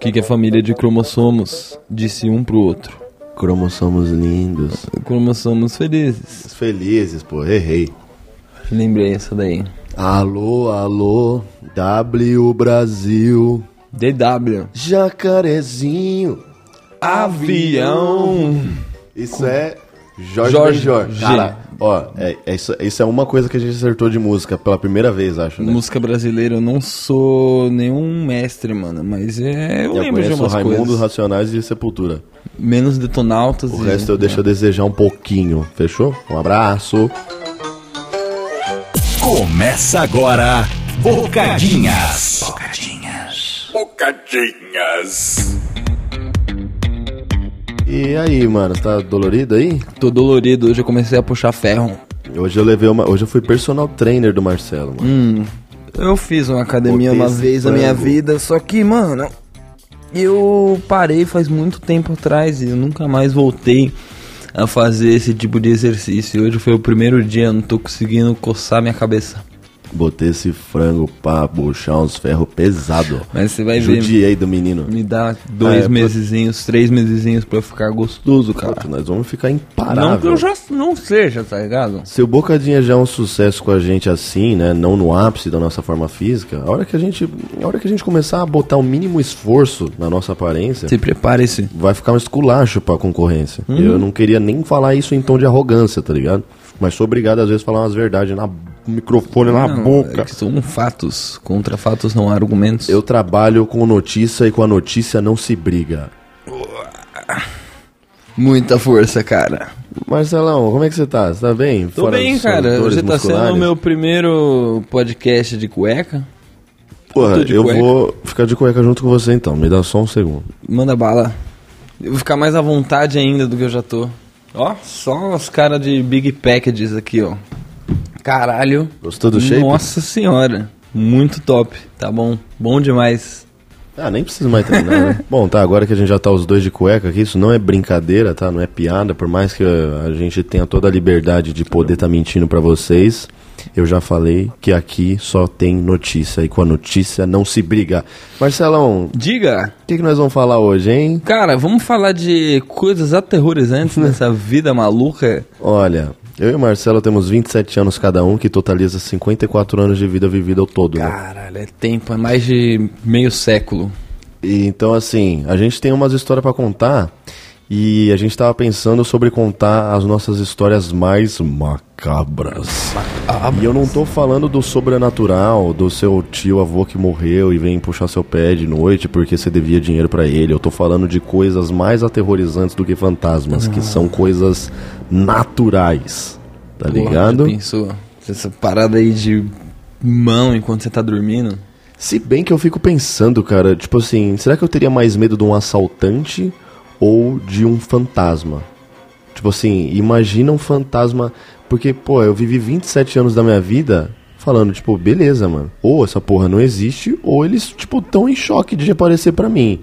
que, que é família de cromossomos? Disse um pro outro. Cromossomos lindos. Cromossomos felizes. Felizes, pô, errei. Lembrei essa daí. Alô, alô, W Brasil. DW. Jacarezinho. Avião. Isso é Jorge Jorge Benjor. Cara, ó, é, é isso, isso é uma coisa que a gente acertou de música pela primeira vez, acho, né? Música brasileira, eu não sou nenhum mestre, mano, mas é, eu, Eu lembro de conheço umas Raimundo, coisas. Racionais e Sepultura. Menos detonautas. O e- resto eu deixo a desejar um pouquinho, fechou? Um abraço. Começa agora, Bocadinhas. Bocadinhas. Bocadinhas. E aí, mano, tá dolorido aí? Tô dolorido, hoje eu comecei a puxar ferro. Hoje eu levei uma. Hoje eu fui personal trainer do Marcelo, mano. Hum, eu fiz uma academia Botei uma vez na minha vida, só que, mano, eu parei faz muito tempo atrás e eu nunca mais voltei a fazer esse tipo de exercício. Hoje foi o primeiro dia, não tô conseguindo coçar minha cabeça. Botei esse frango pra puxar uns ferros pesados. Mas você vai ver, Judiei do menino. me dá dois é, mesezinhos, três mesezinhos pra eu ficar gostoso, cara. Puta, nós vamos ficar Não que imparável. eu já não seja, tá ligado? Se o Bocadinha já é um sucesso com a gente assim, né? Não no ápice da nossa forma física, a hora que a gente, a hora que a gente começar a botar o mínimo esforço na nossa aparência, Se prepare-se. vai ficar um esculacho pra concorrência. Uhum. Eu não queria nem falar isso em tom de arrogância, tá ligado? Mas sou obrigado às vezes a falar umas verdades na microfone, na Não, boca. é que são fatos. Contra fatos não há argumentos. Eu trabalho com notícia e com a notícia não se briga. Muita força, cara. Marcelão, como é que você tá? Você tá bem? Tô Fora bem, cara. Hoje tá sendo o meu primeiro podcast de cueca. Porra, de eu cueca. vou ficar de cueca junto com você então. Me dá só um segundo. Manda bala. Eu vou ficar mais à vontade ainda do que eu já tô. Ó, só os caras de Big Packages aqui, ó. Caralho. Gostou do shape? Nossa senhora. Muito top. Tá bom. Bom demais. Ah, nem preciso mais treinar, né? Bom, tá, agora que a gente já tá os dois de cueca aqui, isso não é brincadeira, tá? Não é piada, por mais que uh, a gente tenha toda a liberdade de poder tá mentindo pra vocês, eu já falei que aqui só tem notícia e com a notícia não se briga. Marcelão, Diga. o que, que nós vamos falar hoje, hein? Cara, vamos falar de coisas aterrorizantes nessa vida maluca. Olha, eu e o Marcelo temos 27 anos cada um, que totaliza 54 anos de vida vivida ao todo, né? Caralho, é tempo, é mais de meio século. E, então, assim, a gente tem umas histórias pra contar e a gente tava pensando sobre contar as nossas histórias mais macabras. E eu não tô falando do sobrenatural, do seu tio avô que morreu e vem puxar seu pé de noite porque você devia dinheiro pra ele. Eu tô falando de coisas mais aterrorizantes do que fantasmas, que são coisas naturais. Tá Porra, ligado? pensou? Essa parada aí de mão enquanto você tá dormindo. Se bem que eu fico pensando, cara, tipo assim, será que eu teria mais medo de um assaltante ou de um fantasma? Tipo assim, imagina um fantasma. Porque, pô, eu vivi 27 anos da minha vida falando, tipo, beleza, mano. Ou essa porra não existe, ou eles, tipo, tão em choque de aparecer pra mim.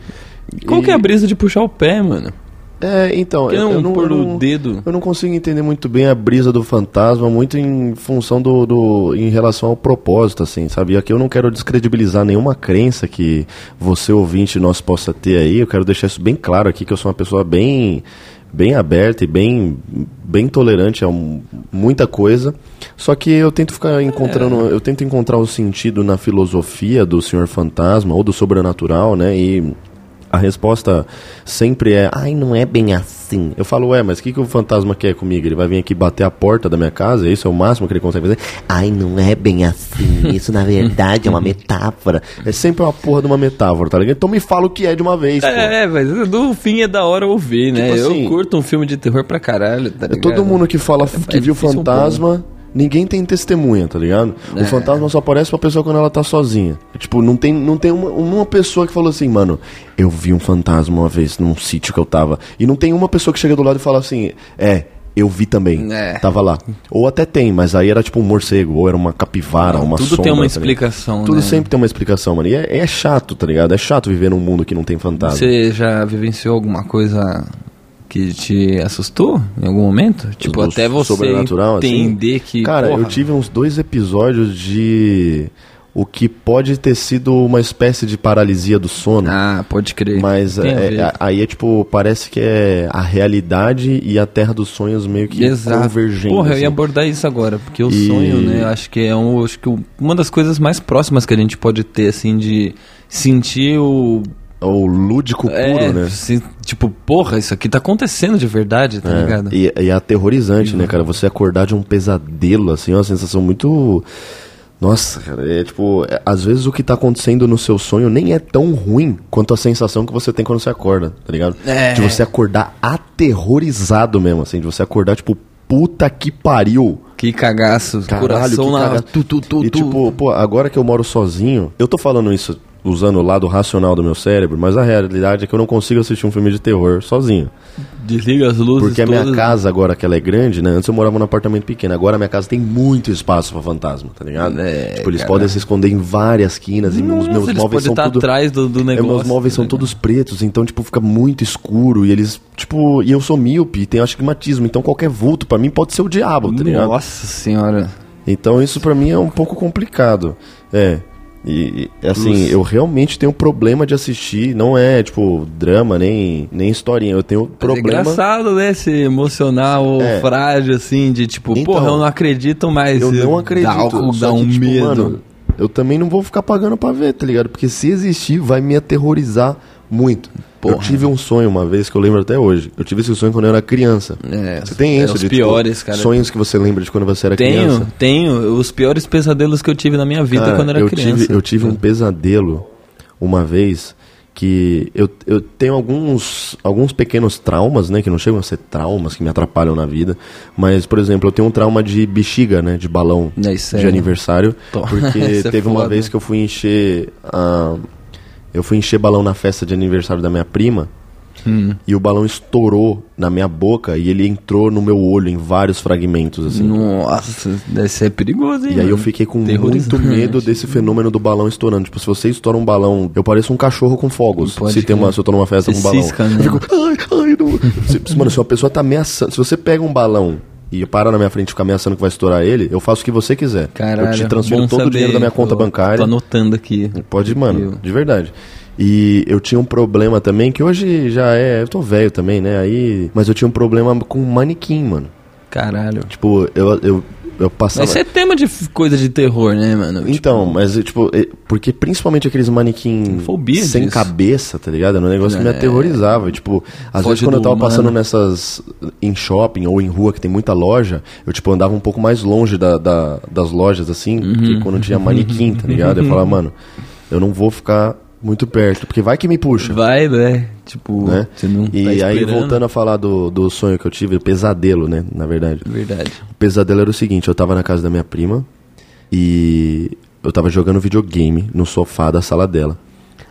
Qual E- que é a brisa de puxar o pé, mano? É, então, eu, não eu não, pôr eu não- dedo. eu não consigo entender muito bem a brisa do fantasma, muito em função do, do em relação ao propósito, assim, sabe? E aqui eu não quero descredibilizar nenhuma crença que você ouvinte nosso possa ter aí. Eu quero deixar isso bem claro aqui que eu sou uma pessoa bem bem aberta e bem bem tolerante a um- muita coisa. Só que eu tento ficar encontrando, eu tento encontrar o sentido na filosofia do Senhor Fantasma ou do sobrenatural, né? E a resposta sempre é, ai, não é bem assim. Eu falo, ué, mas o que, que o fantasma quer comigo? Ele vai vir aqui bater a porta da minha casa? Isso é o máximo que ele consegue fazer? Ai, não é bem assim. Isso, na verdade, é uma metáfora. É sempre uma porra de uma metáfora, tá ligado? Então me fala o que é de uma vez, pô. É, mas do fim é da hora ouvir, né? Tipo assim- eu curto um filme de terror pra caralho, tá É ligado? todo mundo que fala que é viu difícil um fantasma, ninguém tem testemunha, tá ligado? É. O fantasma só aparece pra pessoa quando ela tá sozinha. Tipo, não tem, não tem uma, uma pessoa que falou assim, mano, eu vi um fantasma uma vez num sítio que eu tava. E não tem uma pessoa que chega do lado e fala assim, é. Eu vi também, É. tava lá. Ou até tem, mas aí era tipo um morcego, ou era uma capivara, uma Tudo sombra, tem uma tá explicação, Tudo né? sempre tem uma explicação, mano. E é, é chato, tá ligado? É chato viver num mundo que não tem fantasma. Você já vivenciou alguma coisa que te assustou em algum momento? Tipo, Do até você assim? entender que. Cara, porra, eu tive uns dois episódios de o que pode ter sido uma espécie de paralisia do sono. Ah, pode crer. Mas é- é- aí é tipo, parece que é a realidade e a terra dos sonhos meio que Exato. convergendo. Porra, eu assim. ia abordar isso agora, porque o E- sonho, né, acho que é um, acho que uma das coisas mais próximas que a gente pode ter, assim, de sentir o. O lúdico puro, é, né? se- tipo, porra, isso aqui tá acontecendo de verdade, tá É, ligado? E, e é aterrorizante, né, cara? Você acordar de um pesadelo, assim, é uma sensação muito. Nossa, cara, é tipo, é- às vezes o que tá acontecendo no seu sonho nem é tão ruim quanto a sensação que você tem quando você acorda, tá ligado? É. De você acordar aterrorizado mesmo, assim, de você acordar, tipo, puta que pariu. Que cagaço, Caralho, coração que na. caga- Tu, tu, tu, e tipo, pô, agora que eu moro sozinho, eu tô falando isso usando o lado racional do meu cérebro, mas a realidade é que eu não consigo assistir um filme de terror sozinho. Desliga as luzes Porque a todas. minha casa, agora que ela é grande, né? Antes eu morava num apartamento pequeno. Agora a minha casa tem muito espaço pra fantasma, tá ligado? É, tipo, eles cara. podem se esconder em várias quinas e os meus eles móveis podem são estar tudo... atrás do, do É, negócio. meus móveis são né? todos pretos, então, tipo, fica muito escuro. E eles, tipo... E eu sou míope, tenho astigmatismo. Então qualquer vulto pra mim pode ser o diabo, tá ligado? Nossa senhora. Então isso pra mim é um pouco complicado. É. E, assim, Luz. eu realmente tenho problema de assistir, não é tipo drama nem, nem historinha, eu tenho Mas É problema. engraçado, né? Se emocional É. frágil, assim, de tipo, Então, porra, eu não acredito mais. Eu não acredito. Dá, algo- dá que, um tipo, medo. mano, eu também não vou ficar pagando pra ver, tá ligado? Porque se existir, vai me aterrorizar muito. Eu Porra. tive um sonho uma vez que eu lembro até hoje. Eu tive esse sonho quando eu era criança. É, Você tem é isso os de piores, tipo, cara. sonhos que você lembra de quando você era Tenho, criança? tenho. Os piores pesadelos que eu tive na minha vida Cara, quando eu era eu criança. Tive, eu tive um pesadelo uma vez que eu, eu tenho alguns, alguns pequenos traumas, né? Que não chegam a ser traumas, que me atrapalham na vida. Mas, por exemplo, eu tenho um trauma de bexiga, né? De balão É, de sério? aniversário. Tô. Porque é teve uma vez que eu fui encher... a eu fui encher balão na festa de aniversário da minha prima. Hum. E o balão estourou na minha boca e ele entrou no meu olho em vários fragmentos, assim. Nossa, deve ser perigoso, hein? E aí eu mano? fiquei com muito medo desse fenômeno do balão estourando. Tipo, se você estoura um balão, eu pareço um cachorro com fogos. Se, tem uma, se eu tô numa festa Você com um balão. cisca, né? Eu fico, ai, ai, não. Se- mano, se uma pessoa tá ameaçando. Se você pega um balão e para na minha frente e fica ameaçando que vai estourar ele, eu faço o que você quiser. Caralho, eu te transfiro todo o dinheiro saber. da minha conta Tô- bancária. Tô anotando aqui. Pode, mano, Eu- de verdade. E eu tinha um problema também, que hoje já é. Eu tô velho também, né? Aí. Mas eu tinha um problema com manequim, mano. Caralho. Tipo, eu, eu, eu passava. Mas isso é tema de coisa de terror, né, mano? Então, mas tipo, é- porque principalmente aqueles manequim Fobia sem disso. cabeça, tá ligado? Era um negócio que me É. aterrorizava. Tipo, às Foge vezes quando eu tava humano. passando nessas. em shopping ou em rua que tem muita loja, eu, tipo, andava um pouco mais longe da, da- das lojas, assim, Uhum. que quando tinha manequim, tá ligado? Eu falava, mano, eu não vou ficar muito perto, porque vai que me puxa. Vai, né? Tipo, Né? você não E tá aí, voltando a falar do, do sonho que eu tive, o pesadelo, né? Na verdade. Verdade. O pesadelo era o seguinte, eu tava na casa da minha prima e eu tava jogando videogame no sofá da sala dela.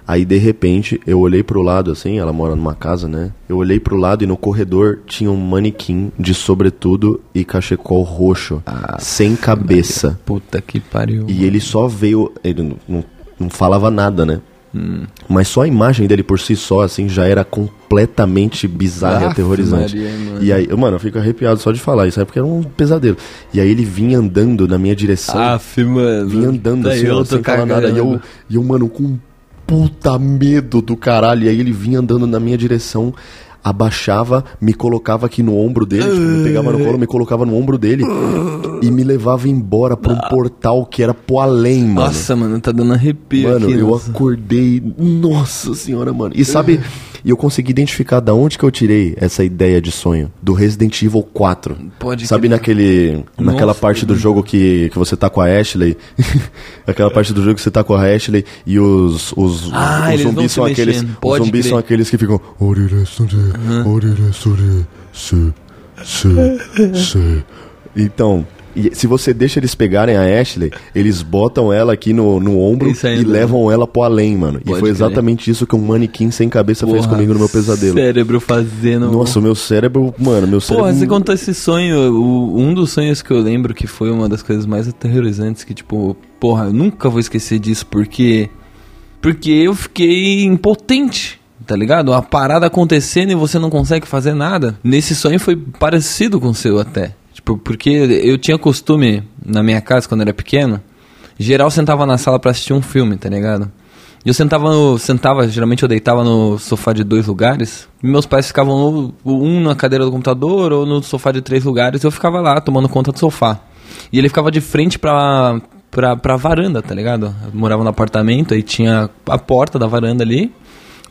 Aí de repente eu olhei pro lado assim, ela mora numa casa, né? Eu olhei pro lado e no corredor tinha um manequim de sobretudo e cachecol roxo, Ah, sem cabeça. Puta que pariu. E ele só veio, ele não, não, não falava nada, né? Hum. Mas só a imagem dele por si só, assim, já era completamente bizarra e aterrorizante. Maria. E aí, mano, eu fico arrepiado só de falar isso, é porque era um pesadelo. E aí ele vinha andando na minha direção, Aff, mano. vinha andando Tá assim, eu ó, sem falar nada. E eu, e eu, mano, com puta medo do caralho. E aí ele vinha andando na minha direção, abaixava, me colocava aqui no ombro dele, tipo, me pegava no colo, me colocava no ombro dele e me levava embora pra um portal que era pro além, mano. Nossa, mano, tá dando arrepio Mano, aqui. eu nossa. acordei. Nossa senhora, mano. E sabe, e eu consegui identificar da onde que eu tirei essa ideia de sonho. Do Resident Evil 4. Pode Sabe naquele. naquela Nossa, parte do jogo que, que você tá com a Ashley? aquela parte do jogo que você tá com a Ashley e os. Os, Ah, os zumbis são aqueles. mexendo. Os Pode zumbis crer. são aqueles que ficam. Então, e se você deixa eles pegarem a Ashley, eles botam ela aqui no, no ombro aí, e mano. levam ela pro além, mano. Pode e foi crer. exatamente isso que um manequim sem cabeça fez Porra, comigo no meu pesadelo. Cérebro fazendo. Nossa, o meu cérebro, mano, meu cérebro. Porra, você contou esse sonho, o- um dos sonhos que eu lembro que foi uma das coisas mais aterrorizantes que, tipo, porra, eu nunca vou esquecer disso, porque. Porque eu fiquei impotente, tá ligado? Uma parada acontecendo e você não consegue fazer nada. Nesse sonho foi parecido com o seu até. Tipo, porque eu tinha costume, na minha casa, quando eu era pequeno, geral sentava na sala pra assistir um filme, tá ligado? E eu sentava no. Sentava, geralmente eu deitava no sofá de dois lugares. Meus pais ficavam um na cadeira do computador ou no sofá de três lugares. E eu ficava lá tomando conta do sofá. E ele ficava de frente pra, pra, pra varanda, tá ligado? Eu morava no apartamento, aí tinha a porta da varanda ali,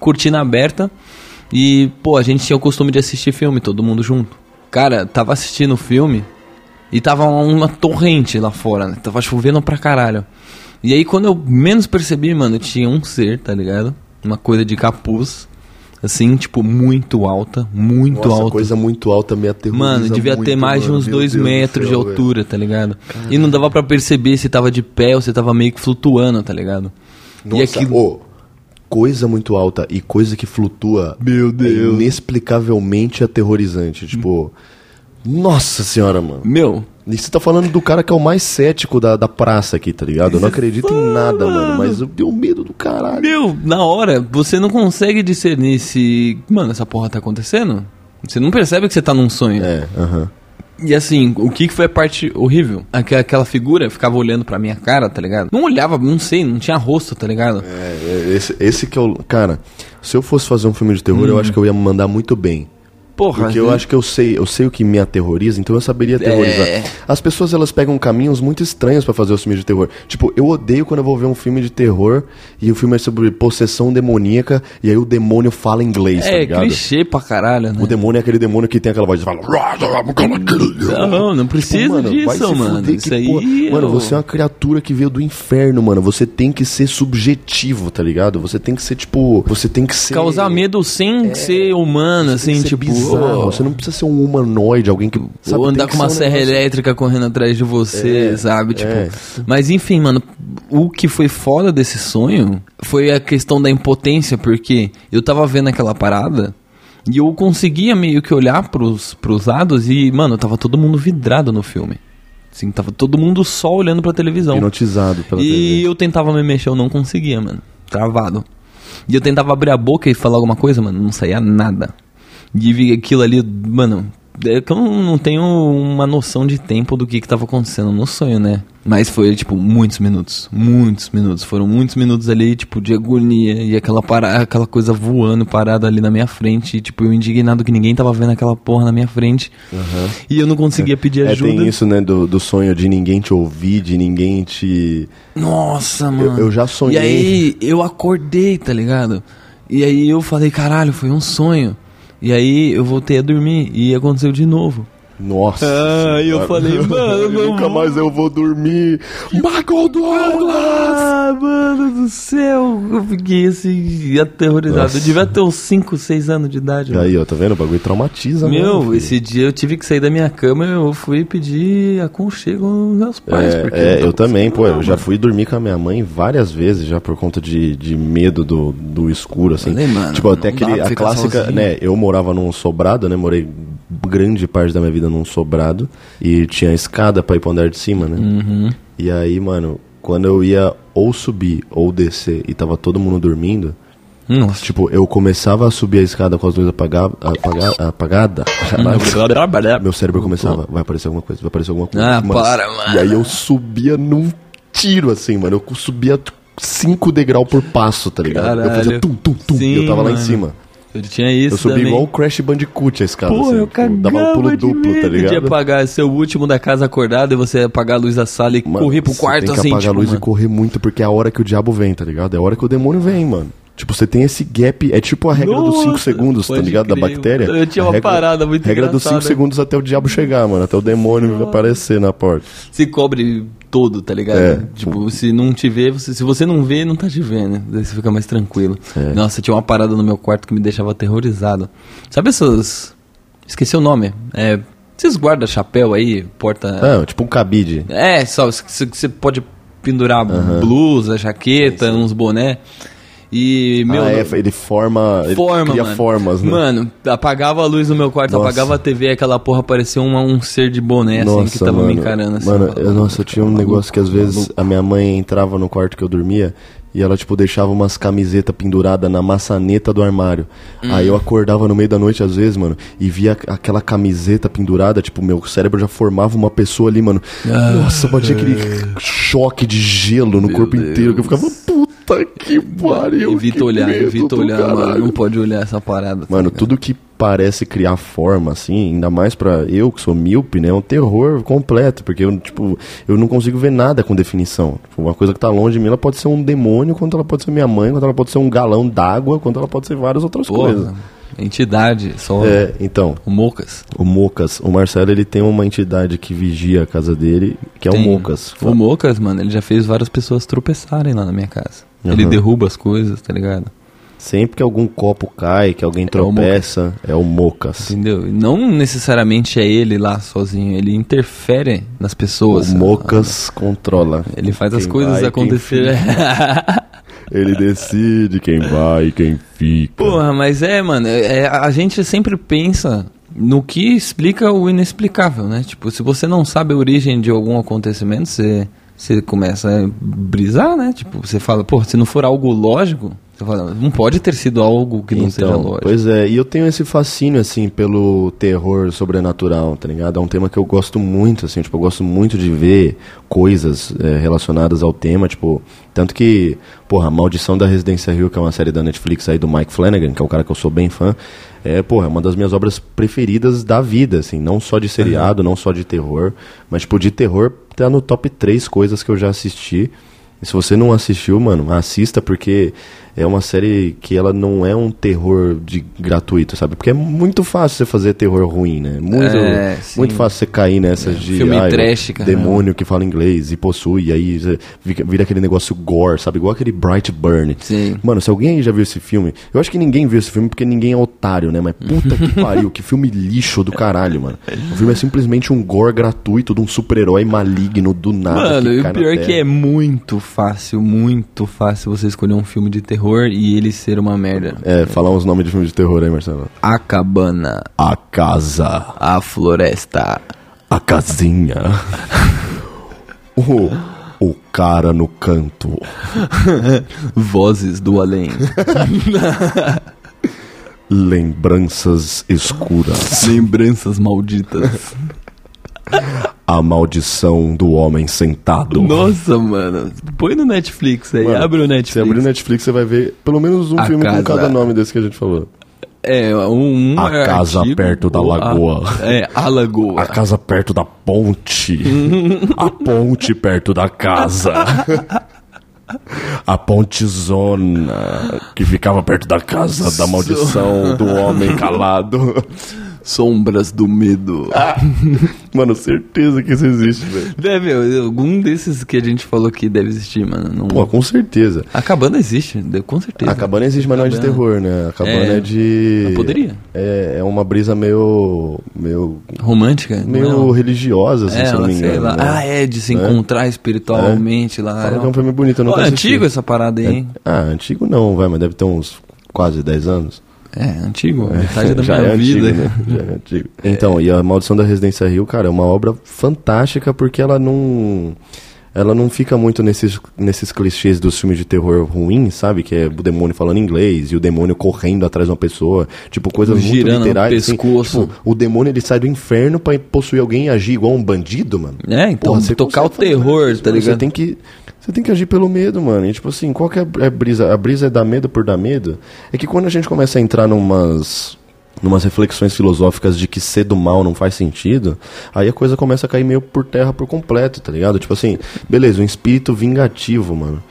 cortina aberta. E, pô, a gente tinha o costume de assistir filme, todo mundo junto. Cara, tava assistindo o filme e tava uma torrente lá fora, né? Tava chovendo pra caralho. E aí, quando eu menos percebi, mano, tinha um ser, tá ligado? Uma coisa de capuz, assim, tipo, muito alta, muito Nossa, alta. coisa muito alta me aterroriza Mano, devia ter muito, mais de mano. uns Meu dois Deus metros de altura, tá ligado? E não dava pra perceber se tava de pé ou se tava meio que flutuando, tá ligado? velho. e Nossa, aquilo... ô, coisa muito alta e coisa que flutua Meu é Deus. inexplicavelmente aterrorizante. Tipo, nossa senhora, mano. Meu, E você tá falando do cara que é o mais cético da, da praça aqui, tá ligado? Eu não acredito em nada, mano. Mas eu tenho medo do caralho. Meu, na hora, você não consegue discernir se. Mano, essa porra tá acontecendo? Você não percebe que você tá num sonho. É, aham. E assim, o que que foi a parte horrível? Aquela, aquela figura ficava olhando pra minha cara, tá ligado? Não olhava, não sei, não tinha rosto, tá ligado? É, é, esse, esse que é o. Cara, se eu fosse fazer um filme de terror, eu acho que eu ia me mandar muito bem. Porra, Porque eu acho que eu sei, eu sei o que me aterroriza, então eu saberia aterrorizar. É. As pessoas elas pegam caminhos muito estranhos pra fazer os filmes de terror. Tipo, eu odeio quando eu vou ver um filme de terror e o filme é sobre possessão demoníaca e aí o demônio fala inglês, tá É, ligado? clichê pra caralho, né? O demônio é aquele demônio que tem aquela voz de fala. Não, não precisa vai disso, se mano. fuder, Isso aí. porra- Mano, você é uma criatura que veio do inferno, mano. Você tem que ser subjetivo, tá ligado? Você tem que ser, tipo. Você tem que ser. Causar medo sem ser humano, você assim, tipo. Bizarro. Você não precisa ser um humanoide, alguém que. sabe, ou andar com uma ser um serra elétrica correndo atrás de você, É, sabe? Tipo. é. Mas enfim, mano, o que foi foda desse sonho foi a questão da impotência, porque eu tava vendo aquela parada e eu conseguia meio que olhar pros, pros lados e, mano, tava todo mundo vidrado no filme. Assim, tava todo mundo só olhando pra televisão. Hipnotizado pela E TV. eu tentava me mexer, eu não conseguia, mano. Travado. E eu tentava abrir a boca e falar alguma coisa, mano, não saía nada. E aquilo ali, mano. É que eu não tenho uma noção de tempo do que que tava acontecendo no sonho, né? Mas foi, tipo, muitos minutos. Muitos minutos. Foram muitos minutos ali, tipo, de agonia. E aquela, para... aquela coisa voando, parada ali na minha frente. E, tipo, eu indignado que ninguém tava vendo aquela porra na minha frente. E eu não conseguia pedir É, ajuda. tem isso, né, do, do sonho de ninguém te ouvir, de ninguém te. Nossa, mano. eu já sonhei. E aí eu acordei, tá ligado? E aí eu falei, caralho, foi um sonho. E aí eu voltei a dormir e aconteceu de novo. Nossa. Ah, e eu falei, mano, não nunca vou- mais eu vou dormir. Michael Douglas! Ah, mano do céu. Eu fiquei assim, aterrorizado. Nossa. Eu devia ter uns 5, 6 anos de idade. E mano. aí, ó, tá vendo? O bagulho traumatiza, Meu, mesmo, esse dia eu tive que sair da minha cama e eu fui pedir aconchego aos meus pais. porque É, é, eu tava também, pô, eu já fui dormir com a minha mãe várias vezes já por conta de, de medo do, do escuro, assim. Falei, mano, tipo, até aquele, a clássica, sozinho. né, eu morava num sobrado, né, morei grande parte da minha vida num sobrado e tinha escada pra ir pro andar de cima, né. Uhum. E aí, mano, quando eu ia ou subir ou descer e tava todo mundo dormindo, Nossa. tipo, eu começava a subir a escada com as luzes apagadas, apaga, apagada, meu cérebro começava, vai aparecer alguma coisa, vai aparecer alguma coisa. Ah, para, mano. E aí eu subia num tiro, assim, mano. Eu subia 5 degraus por passo, tá ligado? Eu fazia Caralho. tum, tum, tum. Sim, e eu tava lá em mano. cima. Eu tinha isso eu subi também. igual o Crash Bandicoot a escada, Pô, assim. eu tipo, dava um pulo de duplo, tá de ligado? apagar, ser o último da casa acordado e você apagar a luz da sala e Mano, correr pro quarto tem que assim, apagar tipo, a luz mano. e correr muito, porque é a hora que o diabo vem, tá ligado? É a hora que o demônio vem, mano. Tipo, você tem esse gap, é tipo a regra dos 5 Nossa, segundos, tá ligado? Da crer, bactéria. mano. Eu tinha uma regra- parada muito Regra dos 5 engraçada. segundos até o diabo chegar, mano. Até o demônio aparecer na porta. Se cobre todo, tá ligado? É. Tipo, se não te vê, você, se você não vê, não tá te vendo. Daí você fica mais tranquilo. É. Nossa, tinha uma parada no meu quarto que me deixava aterrorizado. Sabe essas. Esqueci o nome. É. Esses guarda-chapéu aí, porta. Ah, tipo um cabide. É, só você- pode pendurar blusa, jaqueta, uns boné. E, meu. ah, é, ele forma. Ele Forma, cria mano. formas, né? Mano, apagava a luz no meu quarto, Nossa. apagava a TV, aquela porra parecia uma- um ser de boné, assim, que tava mano. me encarando. Assim, Mano, eu, nossa, eu tinha um negócio que às vezes a minha mãe entrava no quarto que eu dormia E ela, tipo, deixava umas camisetas penduradas na maçaneta do armário. Aí eu acordava no meio da noite, às vezes, mano, e via aquela camiseta pendurada, tipo, meu cérebro já formava uma pessoa ali, mano. Nossa, batia aquele choque de gelo no corpo inteiro, que eu ficava, puta que pariu. Evita que olhar, evita olhar, mano. caralho. Não pode olhar essa parada. tá Mano, ligado? tudo que parece criar forma, assim, ainda mais pra eu que sou míope, né? É um terror completo, porque eu, tipo, eu não consigo ver nada com definição. Tipo, uma coisa que tá longe de mim, ela pode ser um demônio, quanto ela pode ser minha mãe, quanto ela pode ser um galão d'água, quanto ela pode ser várias outras coisas. Porra, entidade, só É, então, o Mocas. o Mocas, o Marcelo, ele tem uma entidade que vigia a casa dele, que é Tem- o Mocas. O Mocas, mano, ele já fez várias pessoas tropeçarem lá na minha casa. Ele Aham. derruba as coisas, tá ligado? Sempre que algum copo cai, que alguém o tropeça, é o Mocas. Entendeu? E Não necessariamente é ele lá sozinho, ele interfere nas pessoas. O Mocas controla. Ele faz as Quem coisas vai, quem acontecerem. Ele decide quem vai e quem fica. Porra, mas é, mano, é, é- a gente sempre pensa no que explica o inexplicável, né? Tipo, se você não sabe a origem de algum acontecimento, você, você começa a brisar, né? Tipo, você fala, pô, se não for algo lógico, você fala, não pode ter sido algo que não seja lógico. Pois é, e eu tenho esse fascínio, assim, pelo terror sobrenatural, tá ligado? É um tema que eu gosto muito, assim, tipo, eu gosto muito de ver coisas é, relacionadas ao tema, tipo, tanto que, porra, Maldição da Residência Rio, que é uma série da Netflix aí do Mike Flanagan, que é um cara que eu sou bem fã, é, porra, é uma das minhas obras preferidas da vida, assim, não só de seriado, não só de terror, mas, tipo, de terror tá no top 3 coisas que eu já assisti. E se você não assistiu, mano, assista porque é uma série que ela não é um terror de gratuito, sabe? Porque é muito fácil você fazer terror ruim, né? Muito, É, muito fácil você cair nessas de filme ai, trash, cara. demônio que fala inglês e possui, e aí vira aquele negócio gore, sabe? Igual aquele Bright Burn. Sim. Mano, se alguém aí já viu esse filme, eu acho que ninguém viu esse filme porque ninguém é otário, né? Mas puta que pariu, que filme lixo do caralho, mano. O filme é simplesmente um gore gratuito de um super-herói maligno do nada. Mano, e o pior é que é muito fácil, muito fácil você escolher um filme de terror e ele ser uma merda. É, falar uns nomes de filme de terror aí, Marcelo. A cabana, A casa, a floresta, a casinha. o, o cara no canto. vozes do além, Lembranças escuras. lembranças malditas. A maldição do homem sentado. Nossa, mano. Põe no Netflix aí, Mano, abre o Netflix. Se abrir o Netflix, você vai ver pelo menos um A filme casa. com cada nome desse que a gente falou. É, um, um A é casa artigo, perto da ou a- lagoa. é, a lagoa. A casa perto da ponte. a ponte perto da casa. A ponte zona que ficava perto da casa da maldição do homem calado. Sombras do medo. Mano, certeza que isso existe, velho. Deve, algum desses que a gente falou aqui deve existir, mano. Não... Pô, com certeza. A cabana existe, com certeza. A cabana existe, mas não é de terror, né? A cabana é, É, de. poderia. É, é uma brisa meio. meio. Romântica? meio Não. religiosa, assim, É, se eu não me sei engano. lá. né? Ah, é, de se É. encontrar espiritualmente lá. Fala que é um filme bonito, eu Pô, nunca é antigo essa parada aí, hein? Ah, antigo não, vai, mas deve ter uns quase 10 anos. É, antigo. Metade da minha é vida. antigo, né? Já é antigo. Então, e a Maldição da Residência Rio, cara, é uma obra fantástica porque ela não. Ela não fica muito nesses, nesses clichês dos filmes de terror ruins, sabe? Que é o demônio falando inglês e o demônio correndo atrás de uma pessoa. Tipo, coisas muito Girando no literais. assim. pescoço. Tipo, o demônio ele sai do inferno pra possuir alguém e agir igual um bandido, mano. É, então, Porra, você tocar o terror, isso, tá mano. Você ligado? tem que. Você tem que agir pelo medo, mano. E tipo assim, qual que é a brisa? A brisa é dar medo por dar medo? É que quando a gente começa a entrar numas. Numas reflexões filosóficas de que ser do mal não faz sentido, aí a coisa começa a cair meio por terra por completo, tá ligado? Tipo assim, beleza, um espírito vingativo, mano.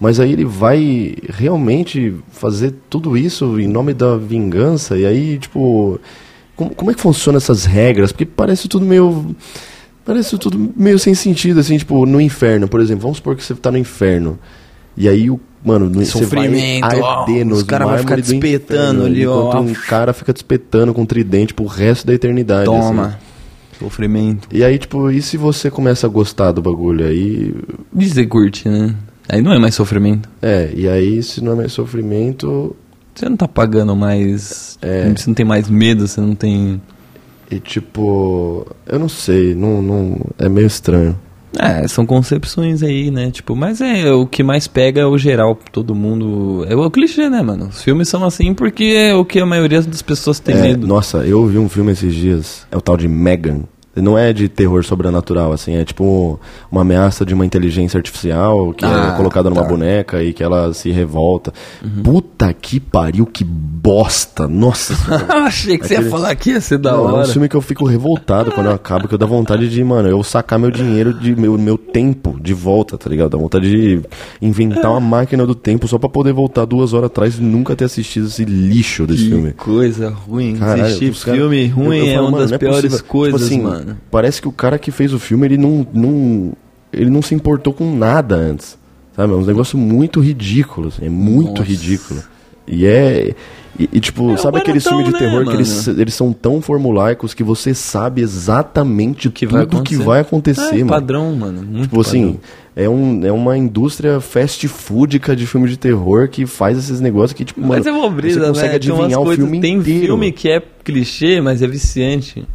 Mas aí ele vai realmente fazer tudo isso em nome da vingança, e aí, tipo. Como, como é que funcionam essas regras? Porque parece tudo meio. Parece tudo meio sem sentido, assim, tipo, no inferno, por exemplo. Vamos supor que você tá no inferno. E aí o. Mano, no, você vai arder nos os cara vai ficar despetando ali, ó. um cara fica despetando com um tridente pro resto da eternidade. Toma. assim. Sofrimento. E aí, tipo, e se você começa a gostar do bagulho? Aí. Dizer curte, né? Aí não é mais sofrimento. É, e aí, se não é mais sofrimento. Você não tá pagando mais. É. Você não tem mais medo, você não tem. E tipo. Eu não sei, não, não, é meio estranho. É, são concepções aí, né? Tipo, mas é o que mais pega é o geral, todo mundo. É o clichê, né, mano? Os filmes são assim porque é o que a maioria das pessoas tem É, medo. nossa, eu vi um filme esses dias, é o tal de Megan. Não é de terror sobrenatural, assim, é tipo uma ameaça de uma inteligência artificial que Ah, é colocada numa tá. Uhum. boneca e que ela se revolta. Puta que pariu, que bosta! Nossa. Eu achei que você ia Aquele- falar que ia ser da Não, é um hora. filme que eu fico revoltado quando eu acabo, que eu dá vontade de, mano, eu sacar meu dinheiro, de meu, meu tempo de volta, tá ligado? Dá vontade de inventar uma máquina do tempo só pra poder voltar duas horas atrás e nunca ter assistido esse lixo desse Que filme. coisa ruim. Caralho, Assistir cara- filme eu- ruim eu é falo, uma mano, das é piores possível. Tipo coisas, assim, mano. Parece que o cara que fez o filme, ele não, não, ele não se importou com nada antes. Sabe? É um negócio muito ridículo. assim, é muito Nossa. ridículo. E é. E, e, tipo, É o sabe aqueles Barotão, filmes de né, terror que mano? eles, eles são tão formulaicos que você sabe exatamente que tudo vai que acontecer. vai acontecer, É, mano. padrão, mano. Muito Tipo assim, padrão. é, um, é uma indústria fast foodica de filme de terror que faz esses negócios que, tipo, Mas mano, é uma brisa, você consegue né? Tem adivinhar o coisas- filme Tem inteiro. filme que é clichê, mas é viciante.